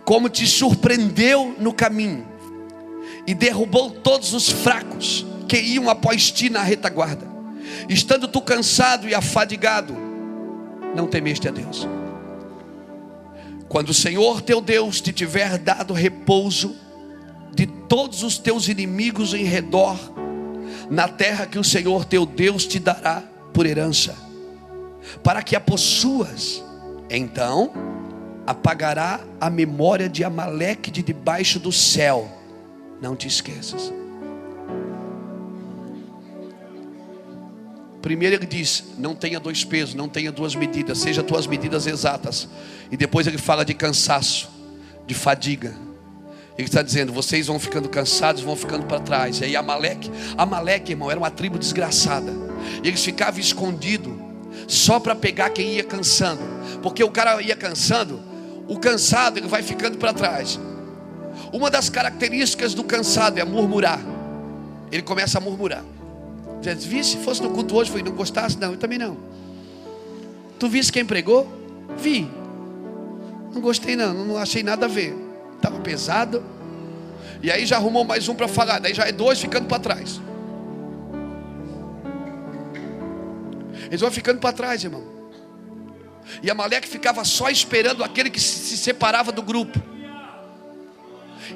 como te surpreendeu no caminho, e derrubou todos os fracos que iam após ti na retaguarda. Estando tu cansado e afadigado, não temeste a Deus. Quando o Senhor teu Deus te tiver dado repouso de todos os teus inimigos em redor, na terra que o Senhor teu Deus te dará por herança, para que a possuas. Então apagará a memória de Amaleque de debaixo do céu. Não te esqueças. Primeiro ele diz: não tenha dois pesos, não tenha duas medidas, seja tuas medidas exatas. E depois ele fala de cansaço, de fadiga. Ele está dizendo: vocês vão ficando cansados, vão ficando para trás. E aí Amaleque, Amaleque, irmão, era uma tribo desgraçada. E eles ficavam escondidos só para pegar quem ia cansando, porque o cara ia cansando, o cansado ele vai ficando para trás. Uma das características do cansado é murmurar. Ele começa a murmurar. Jesus, vi se fosse no culto hoje, foi não gostasse? Não, eu também não. Tu viste quem pregou? Vi. Não gostei não, não achei nada a ver. Estava pesado. E aí já arrumou mais um para falar. Daí já é dois ficando para trás. Eles vão ficando para trás, irmão. E Amaleque ficava só esperando aquele que se separava do grupo.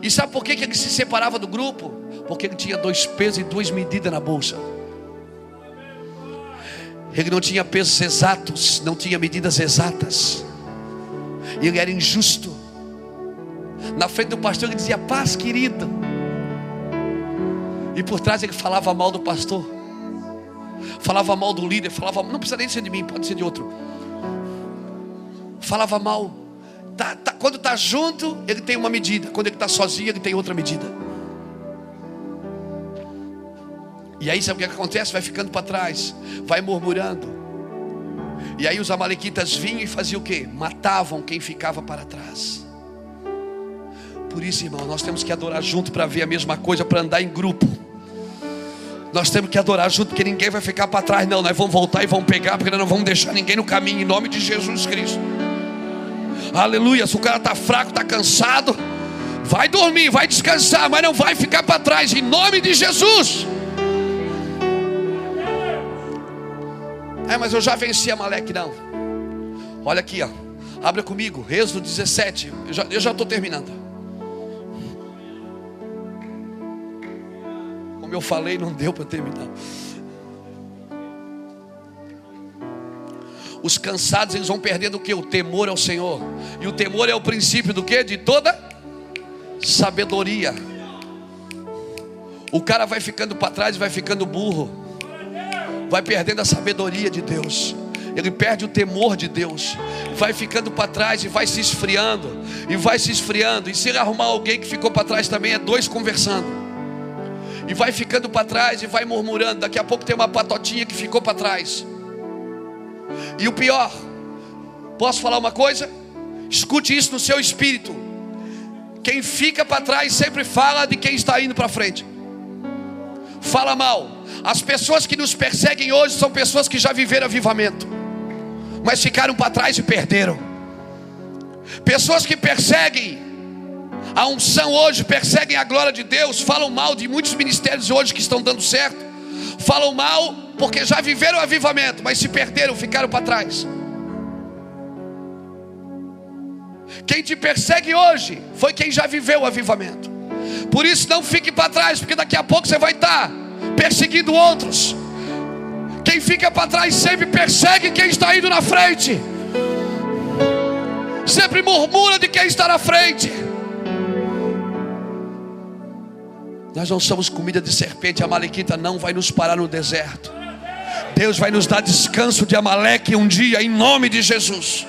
E sabe por que ele se separava do grupo? Porque ele tinha dois pesos e duas medidas na bolsa. Ele não tinha pesos exatos, não tinha medidas exatas. Ele era injusto. Na frente do pastor ele dizia paz, querido. E por trás ele falava mal do pastor. Falava mal do líder, falava, não precisa nem ser de mim, pode ser de outro. Falava mal. Tá, tá, quando está junto, ele tem uma medida. Quando ele está sozinho, ele tem outra medida. E aí sabe o que acontece? Vai ficando para trás, vai murmurando. E aí os amalequitas vinham e faziam o que? Matavam quem ficava para trás. Por isso, irmão, nós temos que adorar junto para ver a mesma coisa, para andar em grupo. Nós temos que adorar junto, porque ninguém vai ficar para trás, não. Nós vamos voltar e vamos pegar, porque nós não vamos deixar ninguém no caminho, em nome de Jesus Cristo. Aleluia. Se o cara está fraco, está cansado, vai dormir, vai descansar, mas não vai ficar para trás, em nome de Jesus. É, mas eu já venci a Maleque, não. Olha aqui, ó. Abra comigo, Êxodo 17. Eu já estou terminando. Como eu falei, não deu para terminar. Os cansados eles vão perdendo o que? O temor ao Senhor. E o temor é o princípio do que? De toda sabedoria. O cara vai ficando para trás e vai ficando burro vai perdendo a sabedoria de Deus, ele perde o temor de Deus, vai ficando para trás e vai se esfriando, e vai se esfriando. E se ele arrumar alguém que ficou para trás também, é dois conversando, e vai ficando para trás e vai murmurando. Daqui a pouco tem uma patotinha que ficou para trás. E o pior, posso falar uma coisa? Escute isso no seu espírito. Quem fica para trás sempre fala de quem está indo para frente. Fala mal. As pessoas que nos perseguem hoje são pessoas que já viveram avivamento, mas ficaram para trás e perderam. Pessoas que perseguem a unção hoje, perseguem a glória de Deus, falam mal de muitos ministérios hoje que estão dando certo, falam mal porque já viveram avivamento, mas se perderam, ficaram para trás. Quem te persegue hoje foi quem já viveu o avivamento. Por isso não fique para trás, porque daqui a pouco você vai estar perseguindo outros. Quem fica para trás sempre persegue quem está indo na frente. Sempre murmura de quem está na frente. Nós não somos comida de serpente, a Malequita não vai nos parar no deserto. Deus vai nos dar descanso de Amaleque um dia, em nome de Jesus.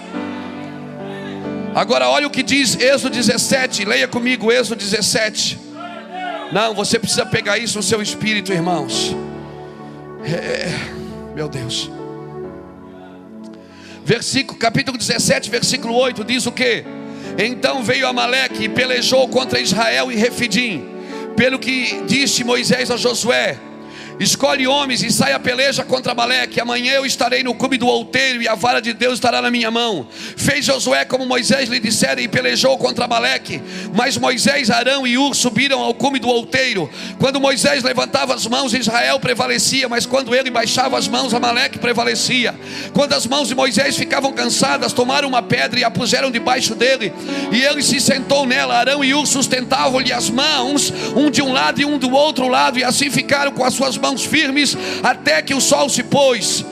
Agora olha o que diz Êxodo 17, leia comigo Êxodo 17. Não, você precisa pegar isso no seu espírito, irmãos. É, é, meu Deus. Versículo, capítulo 17, versículo 8 diz o que? Então veio Amaleque e pelejou contra Israel e Refidim. Pelo que disse Moisés a Josué: Escolhe homens e sai a peleja contra Amaleque. Amanhã eu estarei no cume do outeiro e a vara de Deus estará na minha mão. Fez Josué como Moisés lhe dissera e pelejou contra Amaleque. Mas Moisés, Arão e Ur subiram ao cume do outeiro. Quando Moisés levantava as mãos, Israel prevalecia, mas quando ele baixava as mãos, Amaleque prevalecia. Quando as mãos de Moisés ficavam cansadas, tomaram uma pedra e a puseram debaixo dele, e ele se sentou nela. Arão e Ur sustentavam-lhe as mãos, um de um lado e um do outro lado, e assim ficaram com as suas mãos mãos firmes até que o sol se pôs.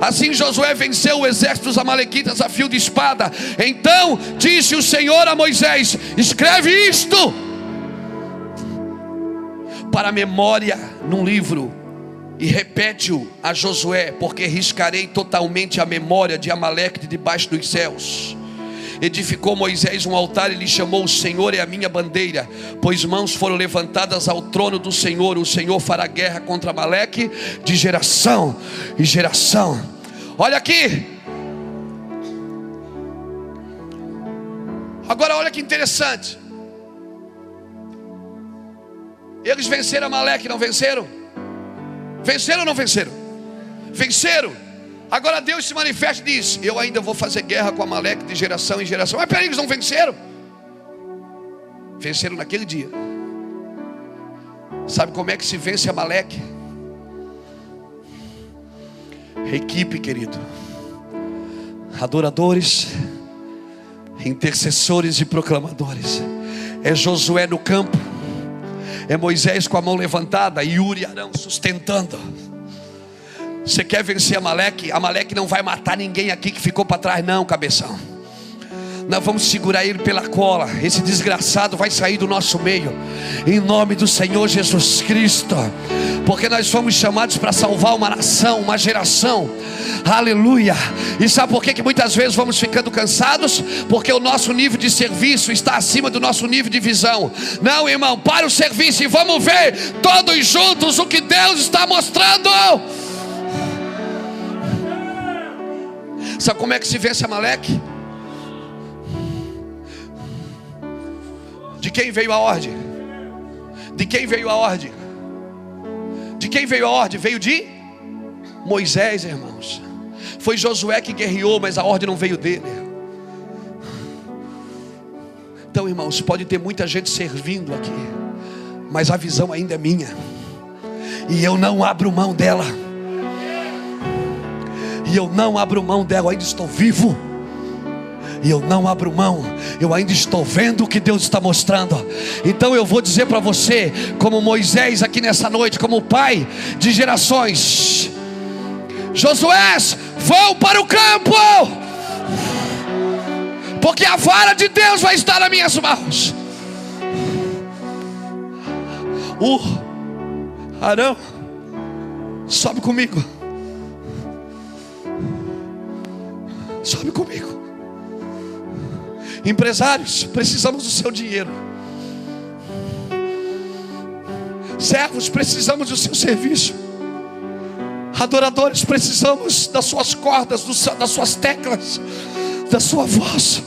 Assim Josué venceu o exército dos Amalequitas a fio de espada. Então disse o Senhor a Moisés: Escreve isto para memória num livro e repete-o a Josué, porque riscarei totalmente a memória de Amaleque de debaixo dos céus. Edificou Moisés um altar e lhe chamou: O Senhor é a minha bandeira, pois mãos foram levantadas ao trono do Senhor. O Senhor fará guerra contra Maleque de geração e geração. Olha aqui. Agora olha que interessante. Eles venceram Amaleque, não venceram? Venceram ou não venceram? Venceram. Agora Deus se manifesta e diz: Eu ainda vou fazer guerra com Amaleque de geração em geração. Mas peraí, eles não venceram? Venceram naquele dia. Sabe como é que se vence Amaleque? Equipe, querido. Adoradores, intercessores e proclamadores. É Josué no campo. É Moisés com a mão levantada e Uri Arão sustentando. Você quer vencer Amaleque? Amaleque não vai matar ninguém aqui que ficou para trás, não, cabeção. Nós vamos segurar ele pela cola. Esse desgraçado vai sair do nosso meio. Em nome do Senhor Jesus Cristo. Porque nós fomos chamados para salvar uma nação, uma geração. Aleluia. E sabe por que, que muitas vezes vamos ficando cansados? Porque o nosso nível de serviço está acima do nosso nível de visão. Não, irmão, para o serviço e vamos ver todos juntos o que Deus está mostrando. Sabe como é que se vence Amaleque? De quem veio a ordem? De quem veio a ordem? De quem veio a ordem? Veio de Moisés, irmãos. Foi Josué que guerreou, mas a ordem não veio dele. Então, irmãos, pode ter muita gente servindo aqui, mas a visão ainda é minha, e eu não abro mão dela e eu não abro mão dela, eu ainda estou vivo. E eu não abro mão, eu ainda estou vendo o que Deus está mostrando. Então eu vou dizer para você, como Moisés aqui nessa noite, como pai de gerações: Josué, vão para o campo, porque a vara de Deus vai estar nas minhas mãos. O Arão, sobe comigo. Sobe comigo. Empresários, precisamos do seu dinheiro. Servos, precisamos do seu serviço. Adoradores, precisamos das suas cordas, das suas teclas, da sua voz,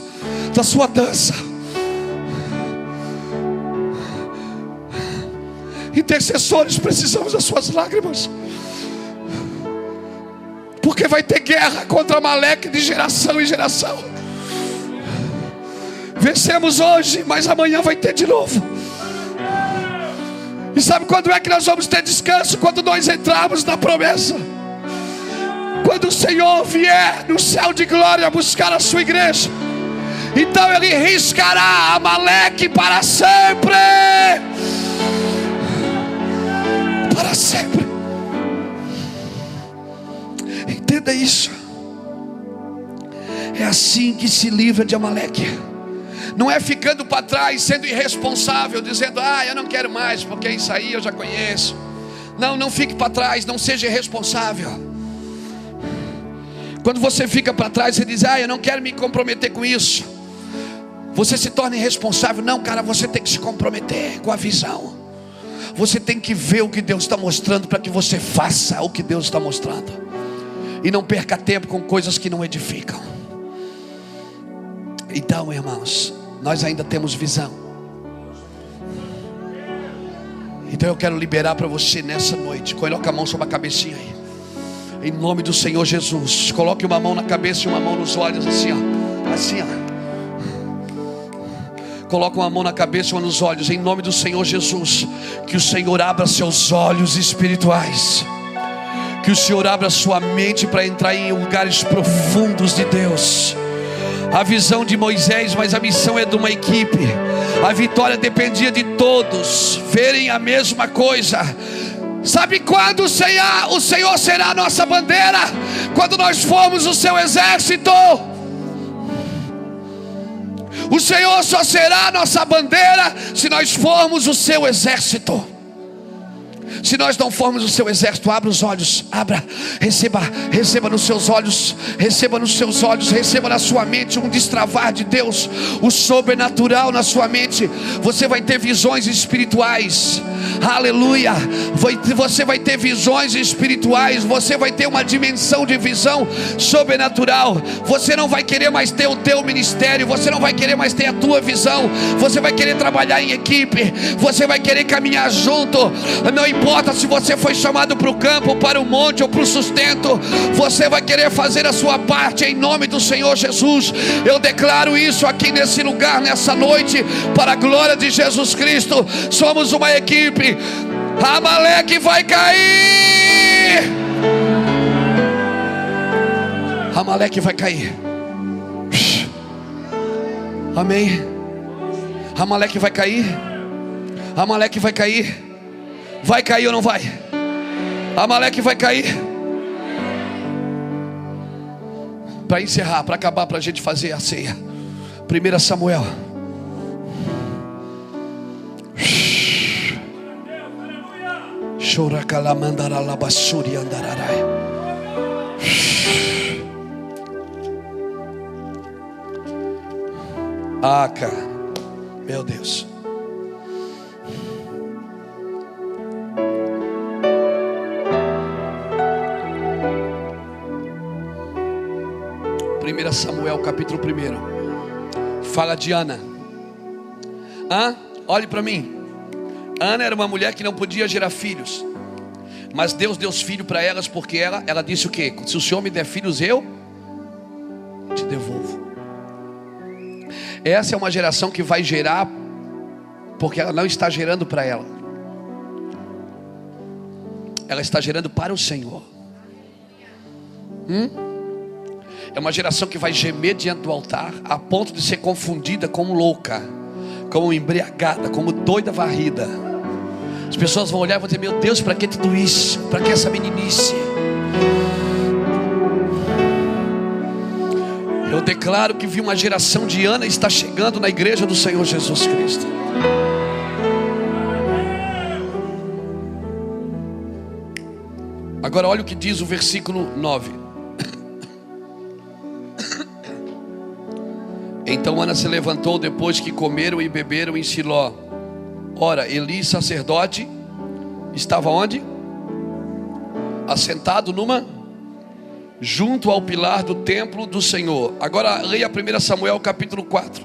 da sua dança. Intercessores, precisamos das suas lágrimas. Porque vai ter guerra contra Maleque de geração em geração. Vencemos hoje, mas amanhã vai ter de novo. E sabe quando é que nós vamos ter descanso? Quando nós entrarmos na promessa. Quando o Senhor vier no céu de glória buscar a sua igreja. Então ele riscará Amaleque para sempre. Para sempre. Entenda isso. É assim que se livra de Amaleque. Não é ficando para trás, sendo irresponsável, dizendo, ah, eu não quero mais, porque isso aí eu já conheço. Não, não fique para trás, não seja irresponsável. Quando você fica para trás e diz, ah, eu não quero me comprometer com isso. Você se torna irresponsável. Não, cara, você tem que se comprometer com a visão. Você tem que ver o que Deus está mostrando para que você faça o que Deus está mostrando. E não perca tempo com coisas que não edificam. Então, irmãos, nós ainda temos visão. Então eu quero liberar para você nessa noite. Coloque a mão sobre a cabecinha aí. Em nome do Senhor Jesus. Coloque uma mão na cabeça e uma mão nos olhos, assim, ó. Assim, ó. Coloque uma mão na cabeça e uma nos olhos. Em nome do Senhor Jesus. Que o Senhor abra seus olhos espirituais. Que o Senhor abra sua mente para entrar em lugares profundos de Deus a visão de Moisés, mas a missão é de uma equipe. A vitória dependia de todos verem a mesma coisa. Sabe quando o Senhor, o Senhor será a nossa bandeira? Quando nós formos o seu exército. O Senhor só será a nossa bandeira se nós formos o seu exército. Se nós não formos o seu exército, abra os olhos, abra, receba, receba nos seus olhos, receba nos seus olhos, receba na sua mente um destravar de Deus, o sobrenatural na sua mente. Você vai ter visões espirituais, aleluia. Você vai ter visões espirituais, você vai ter uma dimensão de visão sobrenatural. Você não vai querer mais ter o teu ministério, você não vai querer mais ter a tua visão, você vai querer trabalhar em equipe, você vai querer caminhar junto, não importa importa se você foi chamado para o campo, para o monte ou para o sustento, você vai querer fazer a sua parte em nome do Senhor Jesus. Eu declaro isso aqui nesse lugar, nessa noite, para a glória de Jesus Cristo. Somos uma equipe. Amaleque vai cair. Amaleque vai cair. Amém. Amaleque vai cair. Amaleque vai cair. Vai cair ou não vai? Amaleque vai cair. Para encerrar, para acabar, para a gente fazer a ceia. 1 Samuel. Choracalamandaralabassuri andararai. Ah, cara. Meu Deus. 1 Samuel capítulo 1. Fala de Ana. Hã? Olhe para mim. Ana era uma mulher que não podia gerar filhos. Mas Deus deu filho para elas porque ela, ela disse o que? Se o Senhor me der filhos, eu te devolvo. Essa é uma geração que vai gerar porque ela não está gerando para ela. Ela está gerando para o Senhor. Hum? É uma geração que vai gemer diante do altar, a ponto de ser confundida como louca, como embriagada, como doida varrida. As pessoas vão olhar e vão dizer: Meu Deus, para que tudo isso? Para que essa meninice? Eu declaro que vi uma geração de Ana está chegando na igreja do Senhor Jesus Cristo. Agora olha o que diz o versículo 9. Então Ana se levantou depois que comeram e beberam em Siló. Ora, Eli, sacerdote, estava onde? Assentado numa junto ao pilar do templo do Senhor. Agora leia 1 Samuel capítulo 4.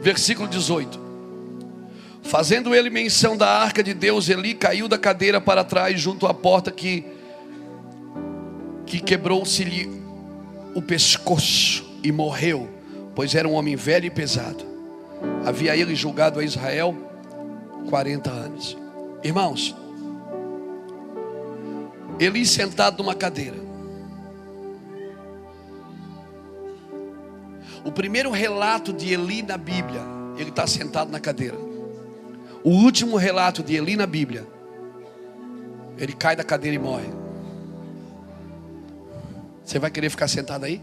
Versículo 18. Fazendo ele menção da arca de Deus, Eli caiu da cadeira para trás junto à porta que que quebrou-se-lhe o pescoço e morreu, pois era um homem velho e pesado. Havia ele julgado a Israel 40 anos. Irmãos, Eli sentado numa cadeira. O primeiro relato de Eli na Bíblia, ele está sentado na cadeira. O último relato de Eli na Bíblia, ele cai da cadeira e morre. Você vai querer ficar sentado aí?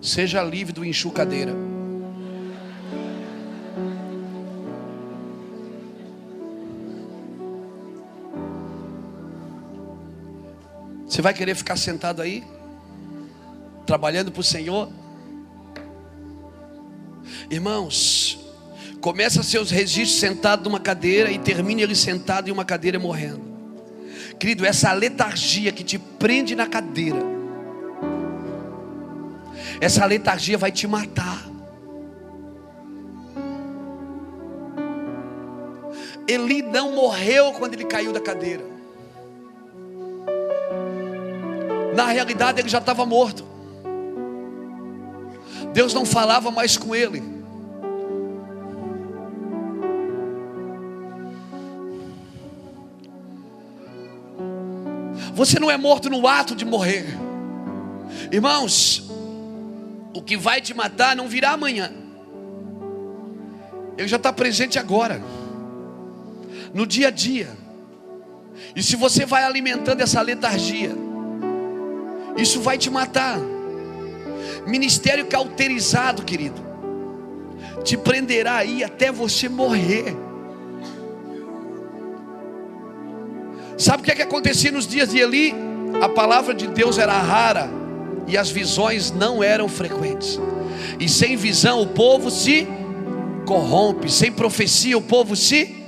Seja livre do enxucadeira. Você vai querer ficar sentado aí? Trabalhando para o Senhor? Irmãos, começa seus registros sentado numa cadeira e termine ele sentado em uma cadeira morrendo. Querido, essa letargia que te prende na cadeira, essa letargia vai te matar. Eli não morreu quando ele caiu da cadeira. Na realidade, ele já estava morto. Deus não falava mais com ele. Você não é morto no ato de morrer. Irmãos, o que vai te matar não virá amanhã. Ele já está presente agora no dia a dia. E se você vai alimentando essa letargia, isso vai te matar. Ministério cauterizado, querido, te prenderá aí até você morrer. Sabe o que, é que acontecia nos dias de Eli? A palavra de Deus era rara e as visões não eram frequentes. E sem visão o povo se corrompe, sem profecia o povo se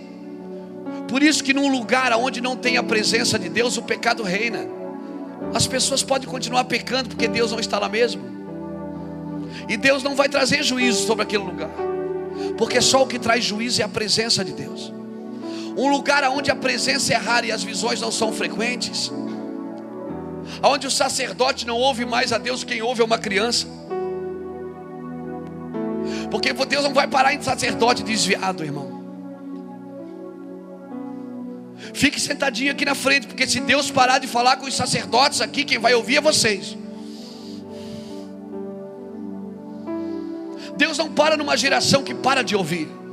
por isso que num lugar onde não tem a presença de Deus, o pecado reina. As pessoas podem continuar pecando porque Deus não está lá mesmo. E Deus não vai trazer juízo sobre aquele lugar. Porque só o que traz juízo é a presença de Deus. Um lugar onde a presença é rara e as visões não são frequentes. Onde o sacerdote não ouve mais a Deus, quem ouve é uma criança. Porque Deus não vai parar em sacerdote desviado, irmão. Fique sentadinho aqui na frente, porque se Deus parar de falar com os sacerdotes aqui, quem vai ouvir é vocês. Deus não para numa geração que para de ouvir.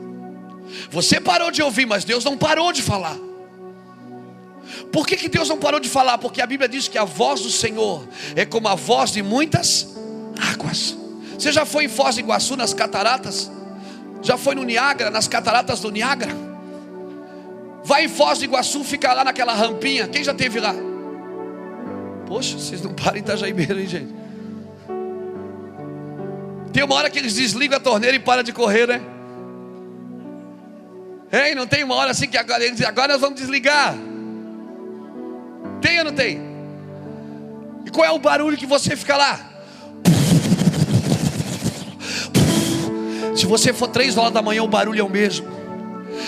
Você parou de ouvir, mas Deus não parou de falar. Por que, que Deus não parou de falar? Porque a Bíblia diz que a voz do Senhor é como a voz de muitas águas. Você já foi em Foz do Iguaçu, nas cataratas? Já foi no Niágara, nas cataratas do Niágara? Vai em Foz do Iguaçu, fica lá naquela rampinha. Quem já teve lá? Poxa, vocês não param em Itajaí-Beira, hein, gente? Tem uma hora que eles desligam a torneira e param de correr, né? Hein? Não tem uma hora assim que agora eles dizem, agora nós vamos desligar. Tem ou não tem? E qual é o barulho que você fica lá? Se você for três horas da manhã, o barulho é o mesmo.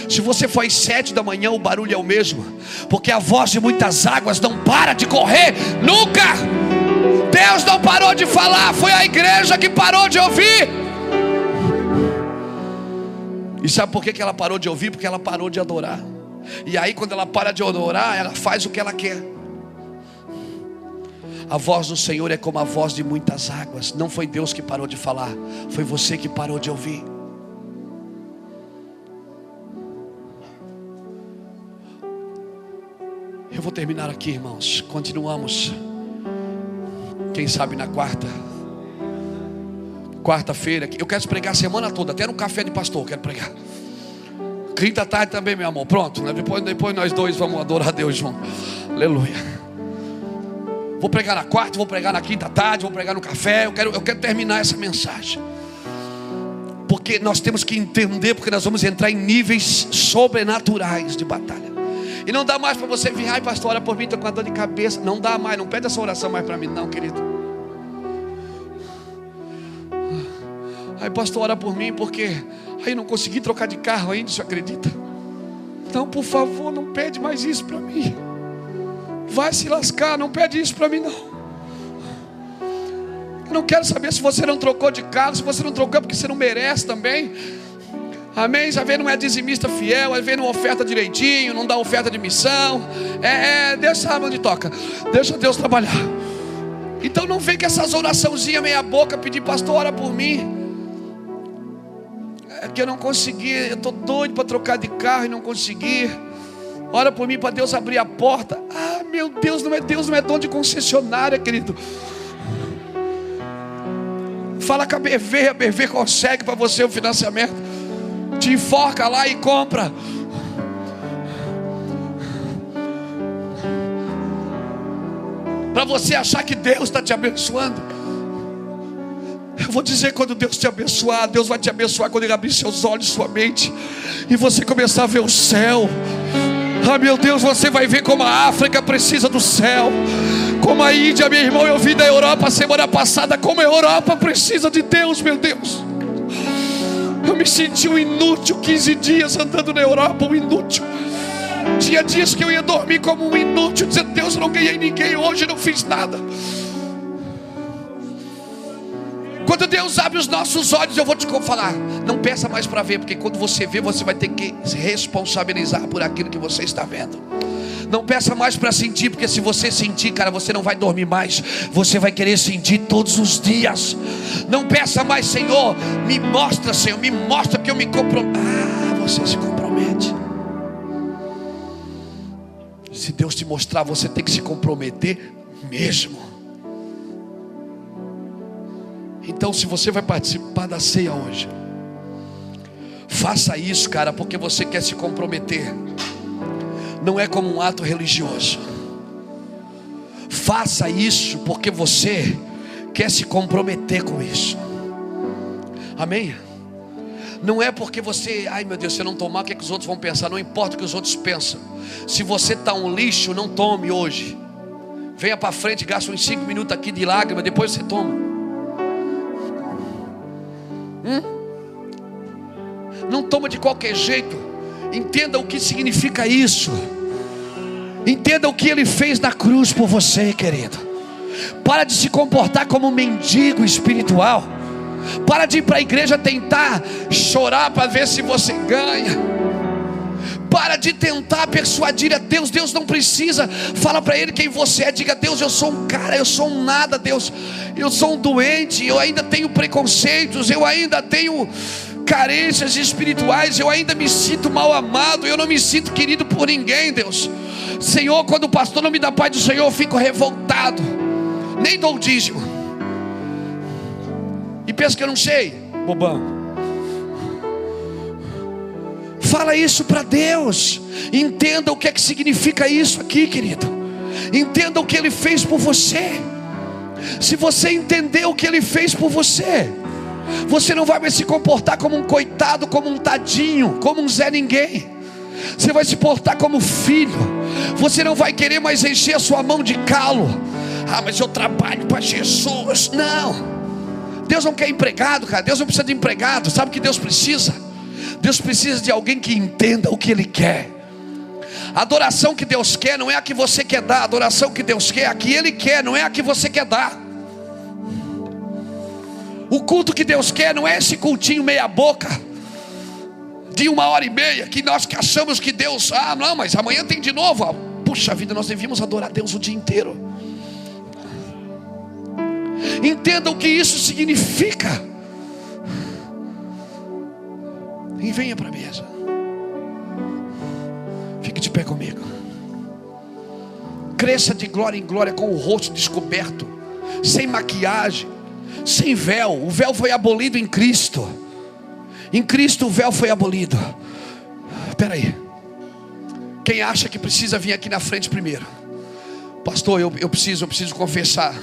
Se você for às sete da manhã, o barulho é o mesmo, porque a voz de muitas águas não para de correr nunca. Deus não parou de falar, foi a igreja que parou de ouvir. E sabe por que ela parou de ouvir? Porque ela parou de adorar. E aí, quando ela para de adorar, ela faz o que ela quer. A voz do Senhor é como a voz de muitas águas. Não foi Deus que parou de falar, foi você que parou de ouvir. Eu vou terminar aqui, irmãos. Continuamos. Quem sabe na quarta. Quarta-feira. Eu quero pregar a semana toda, até no café de pastor, eu quero pregar. Quinta tarde também, meu amor. Pronto, né? depois, depois nós dois vamos adorar a Deus juntos. Aleluia. Vou pregar na quarta, vou pregar na quinta tarde, vou pregar no café. Eu quero, eu quero terminar essa mensagem. Porque nós temos que entender, porque nós vamos entrar em níveis sobrenaturais de batalha. E não dá mais para você vir, ai pastor, ora por mim, estou com a dor de cabeça. Não dá mais, não pede essa oração mais para mim, não, querido. Ai pastor, ora por mim, porque aí não consegui trocar de carro ainda, você acredita? Então, por favor, não pede mais isso para mim. Vai se lascar, não pede isso para mim, não. Eu não quero saber se você não trocou de carro, se você não trocou porque você não merece também. Amém? Já vê, não é dizimista fiel, às vezes não oferta direitinho, não dá oferta de missão. É, é, Deus sabe onde toca. Deixa Deus trabalhar. Então não vem com essas oraçãozinhas meia boca pedir, pastor, ora por mim. É que eu não consegui, eu estou doido para trocar de carro e não consegui. Ora por mim para Deus abrir a porta. Ah, meu Deus, não é Deus, não é dono de concessionária, querido. Fala com a BV, a BV consegue para você o financiamento te enforca lá e compra. Para você achar que Deus está te abençoando. Eu vou dizer quando Deus te abençoar, Deus vai te abençoar quando Ele abrir seus olhos, sua mente, e você começar a ver o céu. Ah, meu Deus, você vai ver como a África precisa do céu Como a Índia, meu irmão, eu vim da Europa semana passada. Como a Europa precisa de Deus, meu Deus. Eu me senti um inútil 15 dias andando na Europa, um inútil. Tinha dias que eu ia dormir como um inútil, dizendo: Deus, eu não ganhei ninguém hoje, não fiz nada. Quando Deus abre os nossos olhos, eu vou te falar, não peça mais para ver, porque quando você vê, você vai ter que se responsabilizar por aquilo que você está vendo. Não peça mais para sentir, porque se você sentir, cara, você não vai dormir mais. Você vai querer sentir todos os dias. Não peça mais, Senhor, me mostra, Senhor, me mostra que eu me comprometo. Ah, você se compromete. Se Deus te mostrar, você tem que se comprometer mesmo. Então, se você vai participar da ceia hoje, faça isso, cara, porque você quer se comprometer. Não é como um ato religioso. Faça isso porque você quer se comprometer com isso. Amém? Não é porque você, ai meu Deus, se eu não tomar, o que, é que os outros vão pensar? Não importa o que os outros pensam. Se você está um lixo, não tome hoje. Venha para frente, gasta uns 5 minutos aqui de lágrima, depois você toma. Hum? Não toma de qualquer jeito. Entenda o que significa isso. Entenda o que ele fez na cruz por você, querido. Para de se comportar como um mendigo espiritual. Para de ir para a igreja tentar chorar para ver se você ganha. Para de tentar persuadir a Deus. Deus não precisa. Fala para Ele quem você é. Diga, Deus, eu sou um cara, eu sou um nada, Deus. Eu sou um doente, eu ainda tenho preconceitos, eu ainda tenho carências espirituais, eu ainda me sinto mal amado, eu não me sinto querido por ninguém, Deus. Senhor, quando o pastor não me dá paz do Senhor, eu fico revoltado. Nem dou dízimo. E penso que eu não sei, bobão. Fala isso para Deus. Entenda o que é que significa isso aqui, querido. Entenda o que ele fez por você. Se você entender o que ele fez por você, você não vai mais se comportar como um coitado, como um tadinho, como um Zé Ninguém. Você vai se portar como filho. Você não vai querer mais encher a sua mão de calo. Ah, mas eu trabalho para Jesus. Não. Deus não quer empregado, cara. Deus não precisa de empregado. Sabe o que Deus precisa? Deus precisa de alguém que entenda o que Ele quer. A adoração que Deus quer não é a que você quer dar, a adoração que Deus quer é a que Ele quer, não é a que você quer dar. O culto que Deus quer não é esse cultinho meia-boca, de uma hora e meia, que nós achamos que Deus, ah, não, mas amanhã tem de novo. Puxa vida, nós devíamos adorar Deus o dia inteiro. Entenda o que isso significa. E venha para a mesa. Fique de pé comigo. Cresça de glória em glória com o rosto descoberto, sem maquiagem, sem véu. O véu foi abolido em Cristo. Em Cristo o véu foi abolido. Espera aí. Quem acha que precisa vir aqui na frente primeiro? Pastor, eu, eu preciso, eu preciso confessar.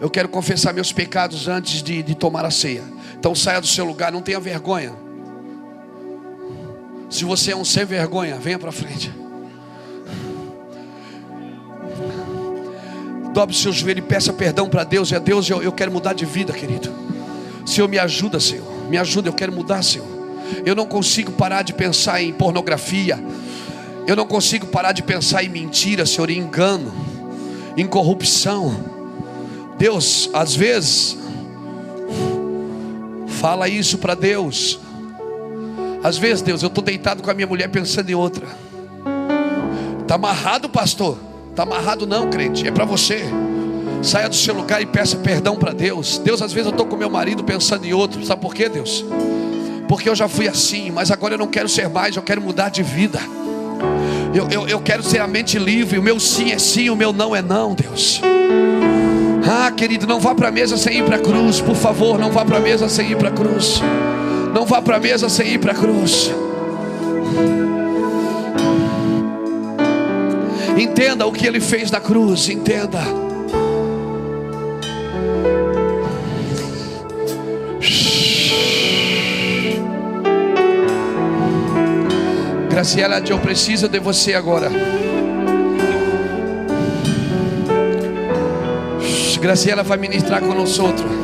Eu quero confessar meus pecados antes de, de tomar a ceia. Então saia do seu lugar, não tenha vergonha. Se você é um sem vergonha, venha para frente. Dobre seus joelhos e peça perdão para Deus. E a Deus, eu, eu quero mudar de vida, querido. Senhor, me ajuda, Senhor. Me ajuda, eu quero mudar, Senhor. Eu não consigo parar de pensar em pornografia. Eu não consigo parar de pensar em mentira, Senhor, em engano, em corrupção. Deus, às vezes, fala isso para Deus. Às vezes, Deus, eu estou deitado com a minha mulher pensando em outra. Está amarrado, pastor? Está amarrado, não, crente. É para você. Saia do seu lugar e peça perdão para Deus. Deus, às vezes eu estou com meu marido pensando em outro. Sabe por quê, Deus? Porque eu já fui assim, mas agora eu não quero ser mais, eu quero mudar de vida. Eu, eu, eu quero ser a mente livre. O meu sim é sim, o meu não é não, Deus. Ah, querido, não vá para a mesa sem ir para a cruz, por favor, não vá para a mesa sem ir para a cruz. Não vá para a mesa sem ir para a cruz. Entenda o que ele fez na cruz, entenda. Graciela, eu preciso de você agora. Graciela vai ministrar outro.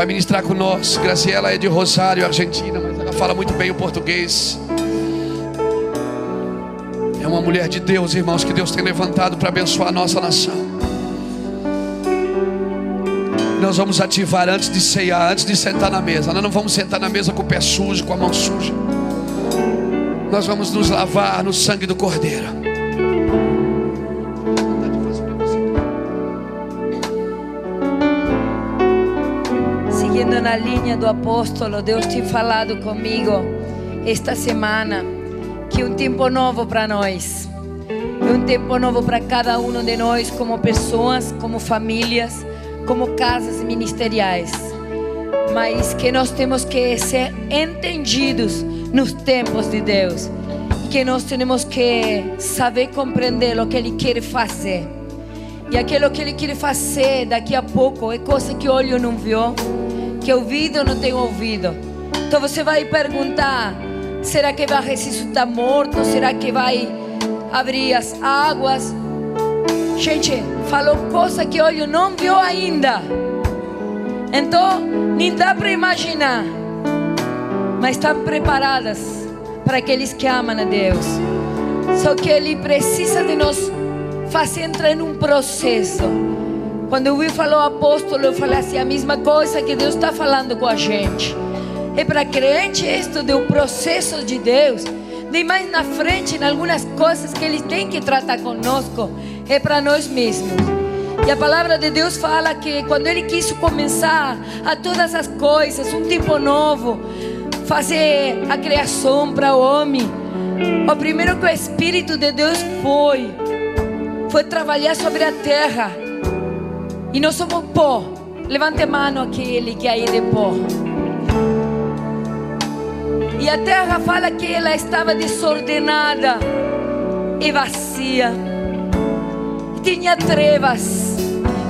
Vai ministrar com nós. Graciela é de Rosário, Argentina, mas ela fala muito bem o português. É uma mulher de Deus, irmãos, que Deus tem levantado para abençoar a nossa nação. Nós vamos ativar antes de ceiar, antes de sentar na mesa. Nós não vamos sentar na mesa com o pé sujo, com a mão suja. Nós vamos nos lavar no sangue do Cordeiro. Do apóstolo, Deus tem falado comigo esta semana que um tempo novo para nós. É um tempo novo para cada um de nós, como pessoas, como famílias, como casas ministeriais. Mas que nós temos que ser entendidos nos tempos de Deus. Que nós temos que saber compreender o que Ele quer fazer. E aquilo que Ele quer fazer daqui a pouco é coisa que olho não viu, que ouvido não tem ouvido. Então você vai perguntar: será que vai ressuscitar morto? Será que vai abrir as águas? Gente, falou coisa que olho não viu ainda. Então, nem dá para imaginar. Mas estão preparadas para aqueles que amam a Deus. Só que Ele precisa de nós fazer entrar em um processo. Quando eu vi falou apóstolo, eu falei assim, a mesma coisa que Deus está falando com a gente. É para crente isto do processo de Deus. De mais na frente, em algumas coisas que Ele tem que tratar conosco, é para nós mesmos. E a palavra de Deus fala que quando Ele quis começar a todas as coisas, um tipo novo, fazer a criação para o homem, o primeiro que o Espírito de Deus foi, foi trabalhar sobre a terra. E nós somos pó. Levante a mão aquele que aí de pó. E a terra fala que ela estava desordenada e vazia. Tinha trevas.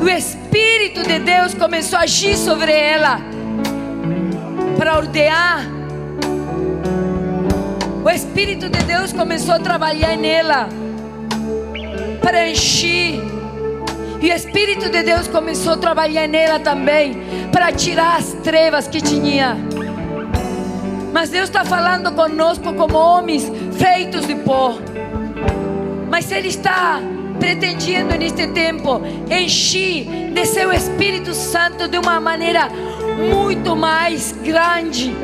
O Espírito de Deus começou a agir sobre ela para ordear. O Espírito de Deus começou a trabalhar nela para encher. E o Espírito de Deus começou a trabalhar nela também para tirar as trevas que tinha. Mas Deus está falando conosco como homens feitos de pó. Mas Ele está pretendendo neste tempo encher de seu Espírito Santo de uma maneira muito mais grande.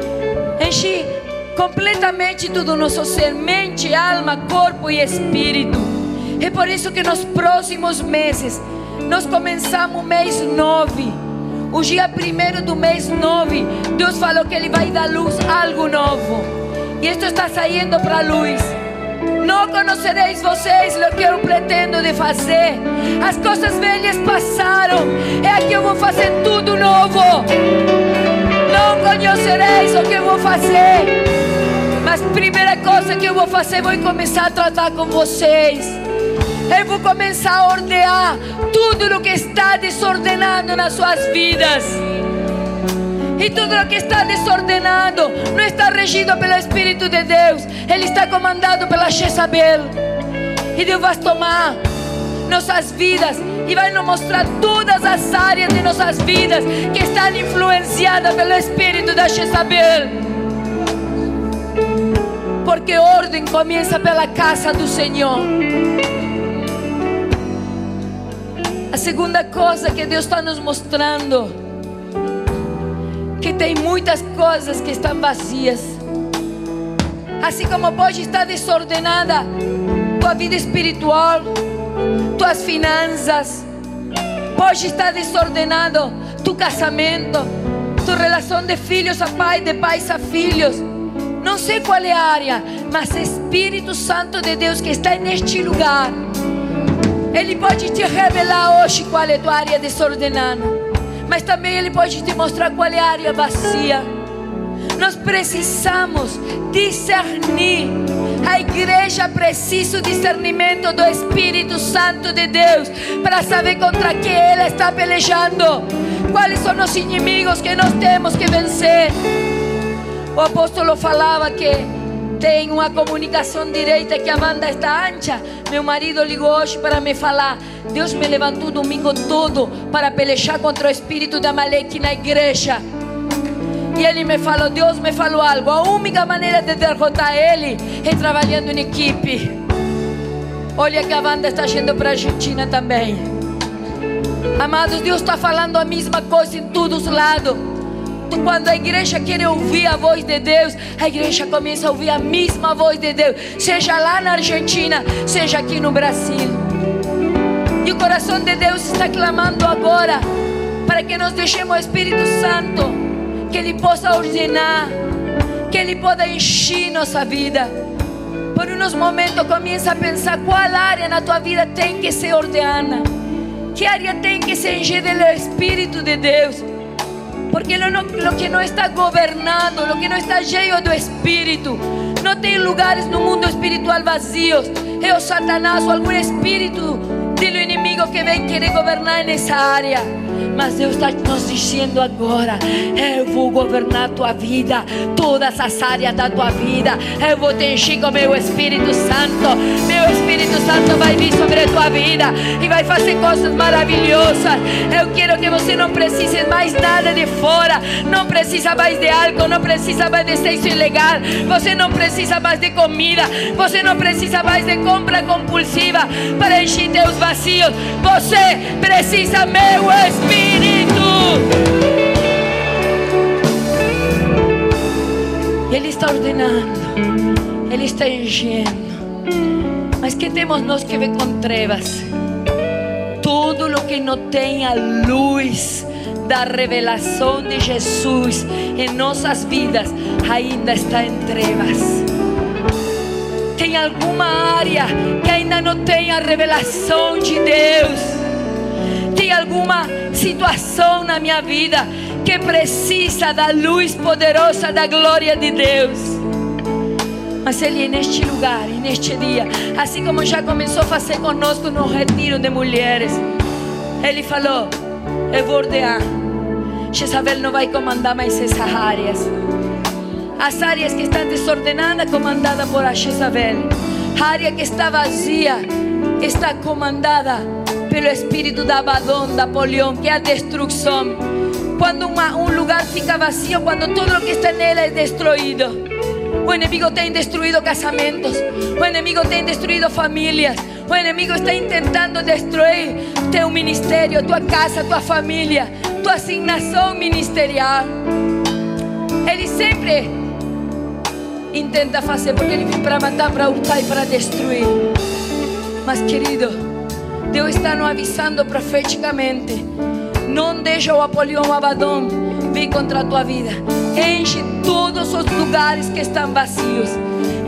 Encher completamente todo o nosso ser, mente, alma, corpo e espírito. É por isso que nos próximos meses nós começamos o mês 9 o dia primeiro do mês 9, Deus falou que Ele vai dar luz a algo novo. E isto está saindo para a luz. Não conhecereis vocês o que eu pretendo de fazer. As coisas velhas passaram. É aqui eu vou fazer tudo novo. Não conhecereis o que eu vou fazer. Mas primeira coisa que eu vou fazer, vou começar a tratar com vocês. Eu vou começar a ordenar tudo o que está desordenado nas suas vidas. E tudo o que está desordenado não está regido pelo Espírito de Deus, ele está comandado pela Jezabel. E Deus vai tomar nossas vidas e vai nos mostrar todas as áreas de nossas vidas que estão influenciadas pelo Espírito da Jezabel. Porque ordem começa pela casa do Senhor. A segunda coisa que Deus está nos mostrando que tem muitas coisas que estão vazias. Assim como pode estar desordenada tua vida espiritual, tuas finanças, pode estar desordenado tu casamento, tu relação de filhos a pai, de pais a filhos. Não sei qual é a área, mas Espírito Santo de Deus que está neste lugar ele pode te revelar hoje qual é a tua área desordenada. Mas também Ele pode te mostrar qual é a área vazia. Nós precisamos discernir. A igreja precisa do discernimento do Espírito Santo de Deus para saber contra que ela está pelejando. Quais são os inimigos que nós temos que vencer? O apóstolo falava que tem uma comunicação direita que a banda está ancha. Meu marido ligou hoje para me falar. Deus me levantou domingo todo para pelejar contra o espírito da Amaleque na igreja. E ele me falou, Deus me falou algo. A única maneira de derrotar ele é trabalhando em equipe. Olha que a banda está indo para a Argentina também. Amados, Deus está falando a mesma coisa em todos os lados. Quando a igreja quer ouvir a voz de Deus, a igreja começa a ouvir a mesma voz de Deus, seja lá na Argentina, seja aqui no Brasil. E o coração de Deus está clamando agora para que nós deixemos o Espírito Santo, que Ele possa ordenar, que Ele possa encher nossa vida. Por uns momentos começa a pensar qual área na tua vida tem que ser ordenada, que área tem que ser encher do Espírito de Deus. Porque lo, lo, que não está governando, lo que não está cheio do Espírito, não tem lugares no mundo espiritual vazios. É o Satanás ou algum espírito do inimigo que vem querer governar nessa área. Mas Deus está nos dizendo agora: Eu vou governar tua vida, todas as áreas da tua vida. Eu vou te encher com meu Espírito Santo. Meu Espírito Santo vai vir sobre a tua vida e vai fazer coisas maravilhosas. Eu quero que você não precise mais nada de fora, não precisa mais de álcool, não precisa mais de sexo ilegal, você não precisa mais de comida, você não precisa mais de compra compulsiva para encher teus vazios. Você precisa meu Espírito. Ele está ordenando, Ele está enchendo. Mas que temos nós que ver com trevas? Tudo o que não tem a luz da revelação de Jesus em nossas vidas ainda está em trevas. Tem alguma área que ainda não tem a revelação de Deus? Alguma situação na minha vida que precisa da luz poderosa da glória de Deus. Mas Ele neste lugar, neste dia, assim como já começou a fazer conosco no retiro de mulheres, Ele falou: Eu vou ordear. Jezabel não vai comandar mais essas áreas. As áreas que estão desordenadas, comandada por a Jezabel. A área que está vazia, está comandada pelo espírito da Abaddon, da Polión, que é a destruição. Quando uma, um lugar fica vazio, quando tudo o que está nela é destruído. O inimigo tem destruído casamentos, o inimigo tem destruído famílias, o inimigo está tentando destruir teu ministério, tua casa, tua família, tua asignação ministerial. Ele sempre intenta fazer porque ele vem para matar, para hurtar e para destruir. Mas querido, Deus está nos avisando profeticamente. Não deixa o Apolião Abadão vir contra a tua vida. Enche todos os lugares que estão vazios.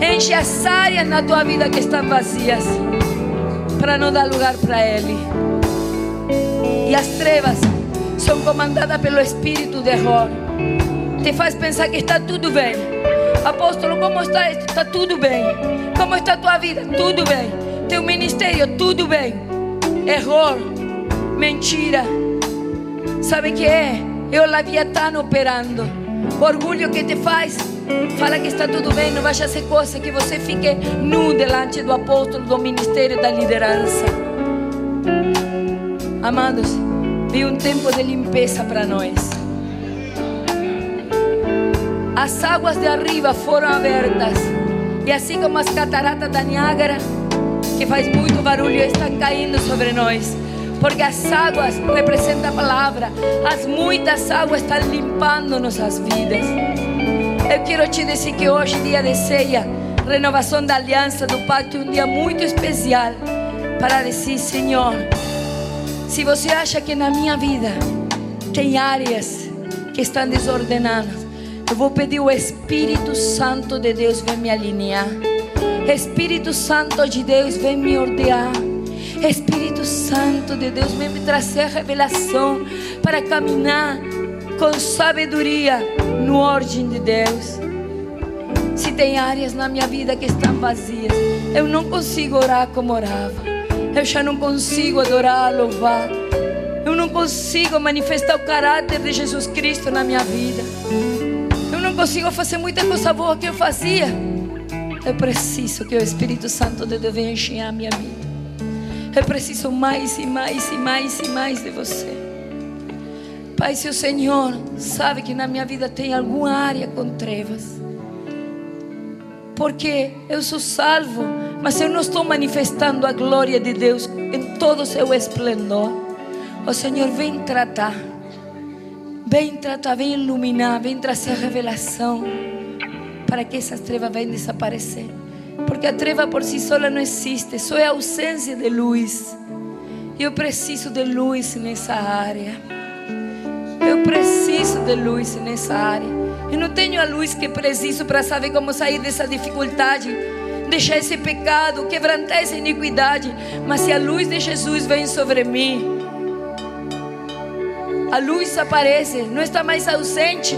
Enche as áreas na tua vida que estão vazias. Para não dar lugar para Ele. E as trevas são comandadas pelo espírito de erro. Te faz pensar que está tudo bem. Apóstolo, como está? Está tudo bem. Como está a tua vida? Tudo bem. Teu ministério? Tudo bem erro, mentira. Sabe que é? É o Leviatã operando. O orgulho que te faz, fala que está tudo bem, não vai ser coisa que você fique nu delante do apóstolo, do ministério, da liderança. Amados, vi um tempo de limpeza para nós. As águas de arriba foram abertas, e assim como as cataratas da Niágara, que faz muito barulho está caindo sobre nós. Porque as águas representam a palavra. As muitas águas estão limpando nossas vidas. Eu quero te dizer que hoje, dia de ceia, renovação da aliança, do pacto, é um dia muito especial para dizer: Senhor, se você acha que na minha vida tem áreas que estão desordenadas, eu vou pedir o Espírito Santo de Deus vem me alinhar. Espírito Santo de Deus, vem me ordear. Espírito Santo de Deus, vem me trazer revelação para caminhar com sabedoria no ordem de Deus. Se tem áreas na minha vida que estão vazias, eu não consigo orar como orava. Eu já não consigo adorar, louvar. Eu não consigo manifestar o caráter de Jesus Cristo na minha vida. Eu não consigo fazer muita coisa boa que eu fazia. Eu preciso que o Espírito Santo de Deus venha encher a minha vida. Eu preciso mais e mais e mais e mais de você. Pai, se o Senhor sabe que na minha vida tem alguma área com trevas, porque eu sou salvo, mas eu não estou manifestando a glória de Deus em todo o seu esplendor. O Senhor vem tratar, vem tratar, vem iluminar, vem trazer revelação para que essas trevas venham desaparecer. Porque a treva por si sola não existe, só é a ausência de luz. Eu preciso de luz nessa área. Eu preciso de luz nessa área. Eu não tenho a luz que preciso para saber como sair dessa dificuldade, deixar esse pecado, quebrantar essa iniquidade. Mas se a luz de Jesus vem sobre mim, a luz aparece, não está mais ausente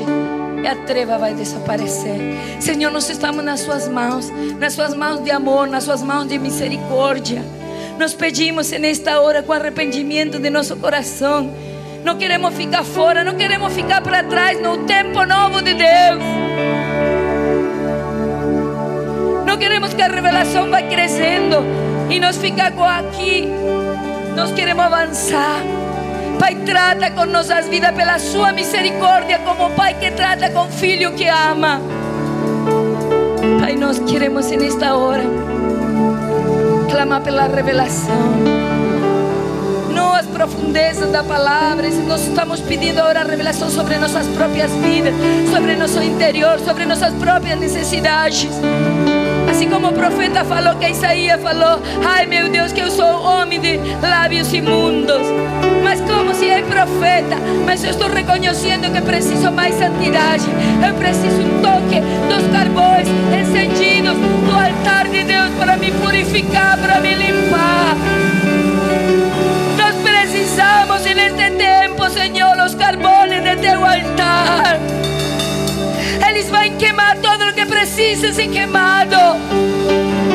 e a treva vai desaparecer. Senhor, nós estamos nas Suas mãos, nas Suas mãos de amor, nas Suas mãos de misericórdia. Nós pedimos nesta hora com arrependimento de nosso coração. Não queremos ficar fora, não queremos ficar para trás no tempo novo de Deus. Não queremos que a revelação vá crescendo e nós ficar aqui. Nós queremos avançar. Pai, trata com nossas vidas pela sua misericórdia, como Pai que trata com filho que ama. Pai, nós queremos nesta hora clamar pela revelação. As profundezas da palavra, nós estamos pedindo agora revelação sobre nossas próprias vidas, sobre nosso interior, sobre nossas próprias necessidades. Assim como o profeta falou, que Isaías falou: Ai meu Deus, que eu sou homem de lábios imundos. Mas como se é profeta, mas eu estou reconhecendo que preciso mais santidade. Eu preciso um toque dos carvões encendidos do altar de Deus para me purificar, para me limpar. Nós precisamos neste tempo, Senhor, os carbones de teu altar. Eles vão queimar todo o que precisa ser queimado.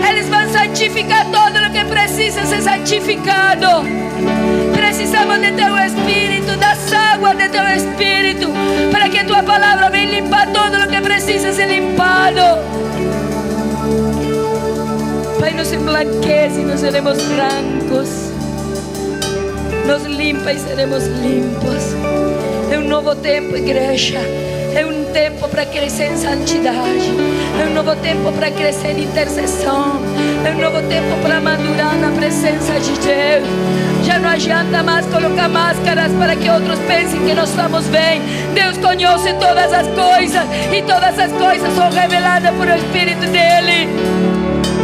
Eles vão santificar todo o que precisa ser santificado. Precisamos de teu Espírito, das águas de teu Espírito, para que tua palavra venha limpar todo o que precisa ser limpado. Pai, nos emblanquece e nos seremos brancos. Nos limpa e seremos limpos. É um novo tempo, igreja. Tempo para crescer em santidade. É um novo tempo para crescer em intercessão. É um novo tempo para madurar na presença de Deus. Já não adianta mais colocar máscaras para que outros pensem que nós estamos bem. Deus conhece todas as coisas e todas as coisas são reveladas por o Espírito dele.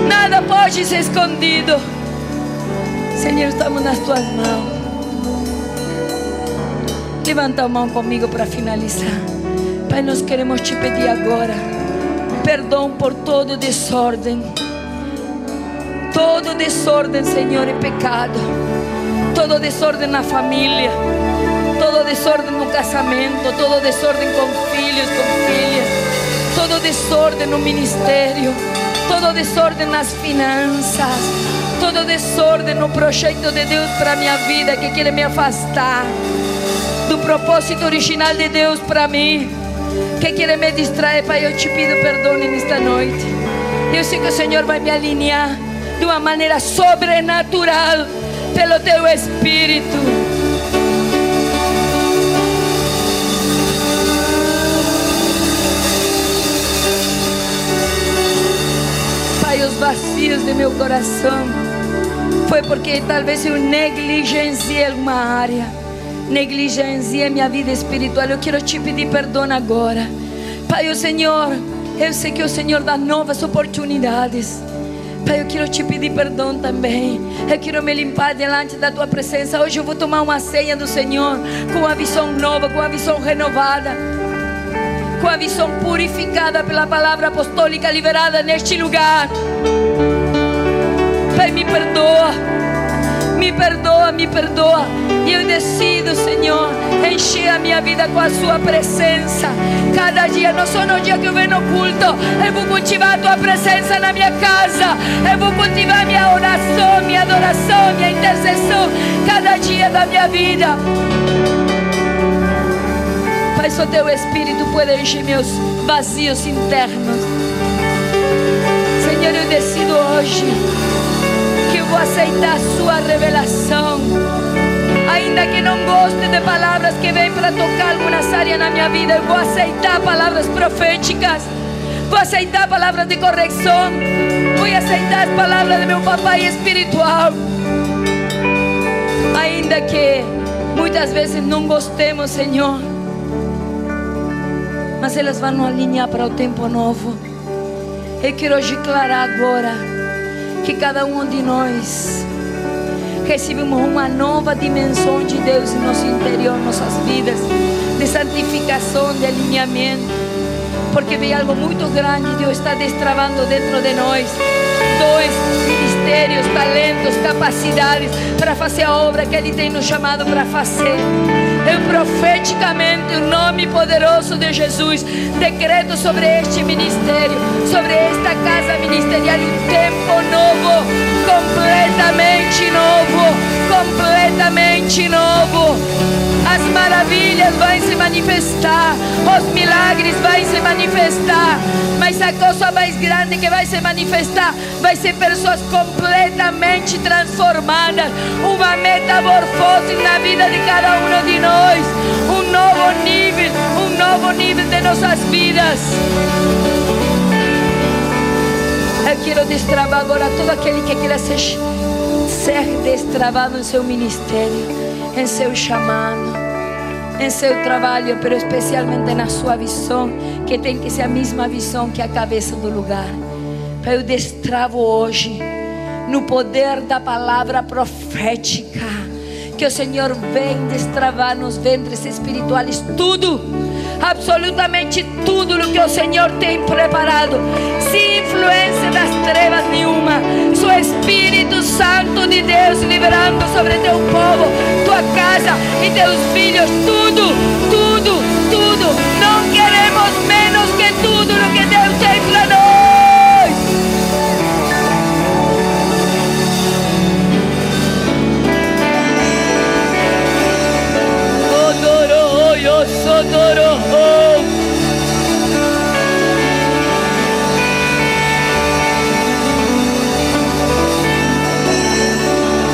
Nada pode ser escondido. Senhor, estamos nas tuas mãos. Levanta a mão comigo para finalizar. Pai, nós queremos te pedir agora perdão por todo desordem. Todo desordem, Senhor, é pecado. Todo desordem na família. Todo desordem no casamento. Todo desordem com filhos, com filhas. Todo desordem no ministério. Todo desordem nas finanças. Todo desordem no projeto de Deus para minha vida que quer me afastar do propósito original de Deus para mim que quer me distrair, Pai, eu te pido perdão nesta noite. Eu sei que o Senhor vai me alinhar de uma maneira sobrenatural pelo teu Espírito. Os vazios de meu coração foi porque talvez eu negligenciei alguma área negligenciei minha vida espiritual. Eu quero te pedir perdão agora. Pai, o Senhor, eu sei que o Senhor dá novas oportunidades. Pai, eu quero te pedir perdão também. Eu quero me limpar diante da tua presença. Hoje eu vou tomar uma ceia do Senhor com uma visão nova, com uma visão renovada, com a visão purificada pela palavra apostólica liberada neste lugar. Pai, me perdoa. Me perdoa, me perdoa. E eu decido, Senhor, encher a minha vida com a Sua presença. Cada dia, não só no dia que eu venho no culto, eu vou cultivar a Tua presença na minha casa. Eu vou cultivar minha oração, minha adoração, minha intercessão, cada dia da minha vida. Pai, só Teu Espírito pode encher meus vazios internos. hoje que eu vou aceitar sua revelação. Ainda que não goste de palavras que vêm para tocar algumas áreas na minha vida, eu vou aceitar palavras proféticas. Vou aceitar palavras de correção. Vou aceitar as palavras de meu papai espiritual. Ainda que muitas vezes não gostemos, Senhor. Mas elas vão alinhar para o tempo novo. Eu quero declarar agora que cada um de nós recebemos uma nova dimensão de Deus em nosso interior, nossas vidas, de santificação, de alinhamento porque vem algo muito grande. Deus está destravando dentro de nós dois ministérios, talentos, capacidades para fazer a obra que Ele tem nos chamado para fazer. Eu profeticamente, o nome poderoso de Jesus, decreto sobre este ministério, sobre esta casa ministerial, um tempo novo, completamente novo, completamente novo. As maravilhas vão se manifestar, os milagres vão se manifestar, mas a coisa mais grande que vai se manifestar vai ser pessoas completamente transformadas, uma metamorfose na vida de cada um de nós, um novo nível, um novo nível de nossas vidas. Eu quero destravar agora todo aquele que queira ser, ser destravado em seu ministério, em seu chamado, em seu trabalho, pero especialmente na sua visão, que tem que ser a mesma visão que a cabeça do lugar. Eu destravo hoje no poder da palavra profética. Que o Senhor vem destravar nos ventres espirituais tudo, absolutamente tudo o que o Senhor tem preparado, sem influência das trevas nenhuma. Seu Espírito Santo de Deus liberando sobre teu povo, tua casa e teus filhos, tudo, tudo, yo sodoro.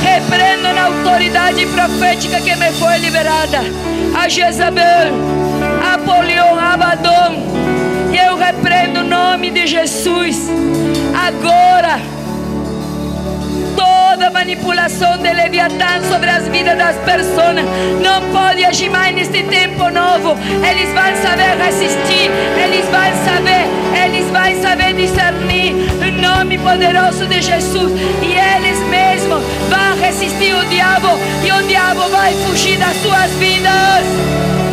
Repreendo na autoridade profética que me foi liberada a Jezabel, a Polion, a Abaddon. Eu repreendo o nome de Jesus agora manipulação de Leviatã sobre as vidas das pessoas não pode agir mais neste tempo novo. Eles vão saber resistir, eles vão saber, eles vão saber discernir. O nome poderoso de Jesus e eles mesmos vão resistir o diabo e o diabo vai fugir das suas vidas.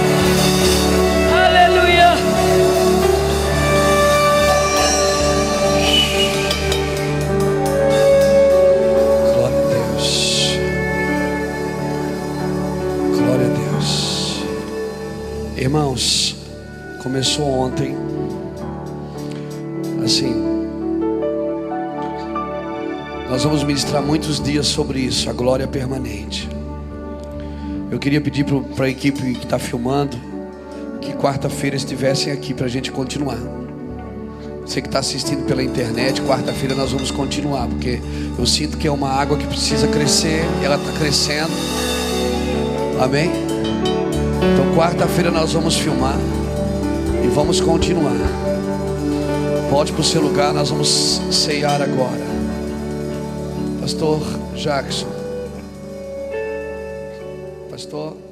Irmãos, começou ontem, assim, nós vamos ministrar muitos dias sobre isso, a glória permanente. Eu queria pedir para a equipe que está filmando que quarta-feira estivessem aqui para a gente continuar. Você que está assistindo pela internet, quarta-feira nós vamos continuar, porque eu sinto que é uma água que precisa crescer, ela está crescendo. Amém? Então, quarta-feira nós vamos filmar e vamos continuar. Volte para o seu lugar, nós vamos ceiar agora. Pastor Jackson. Pastor.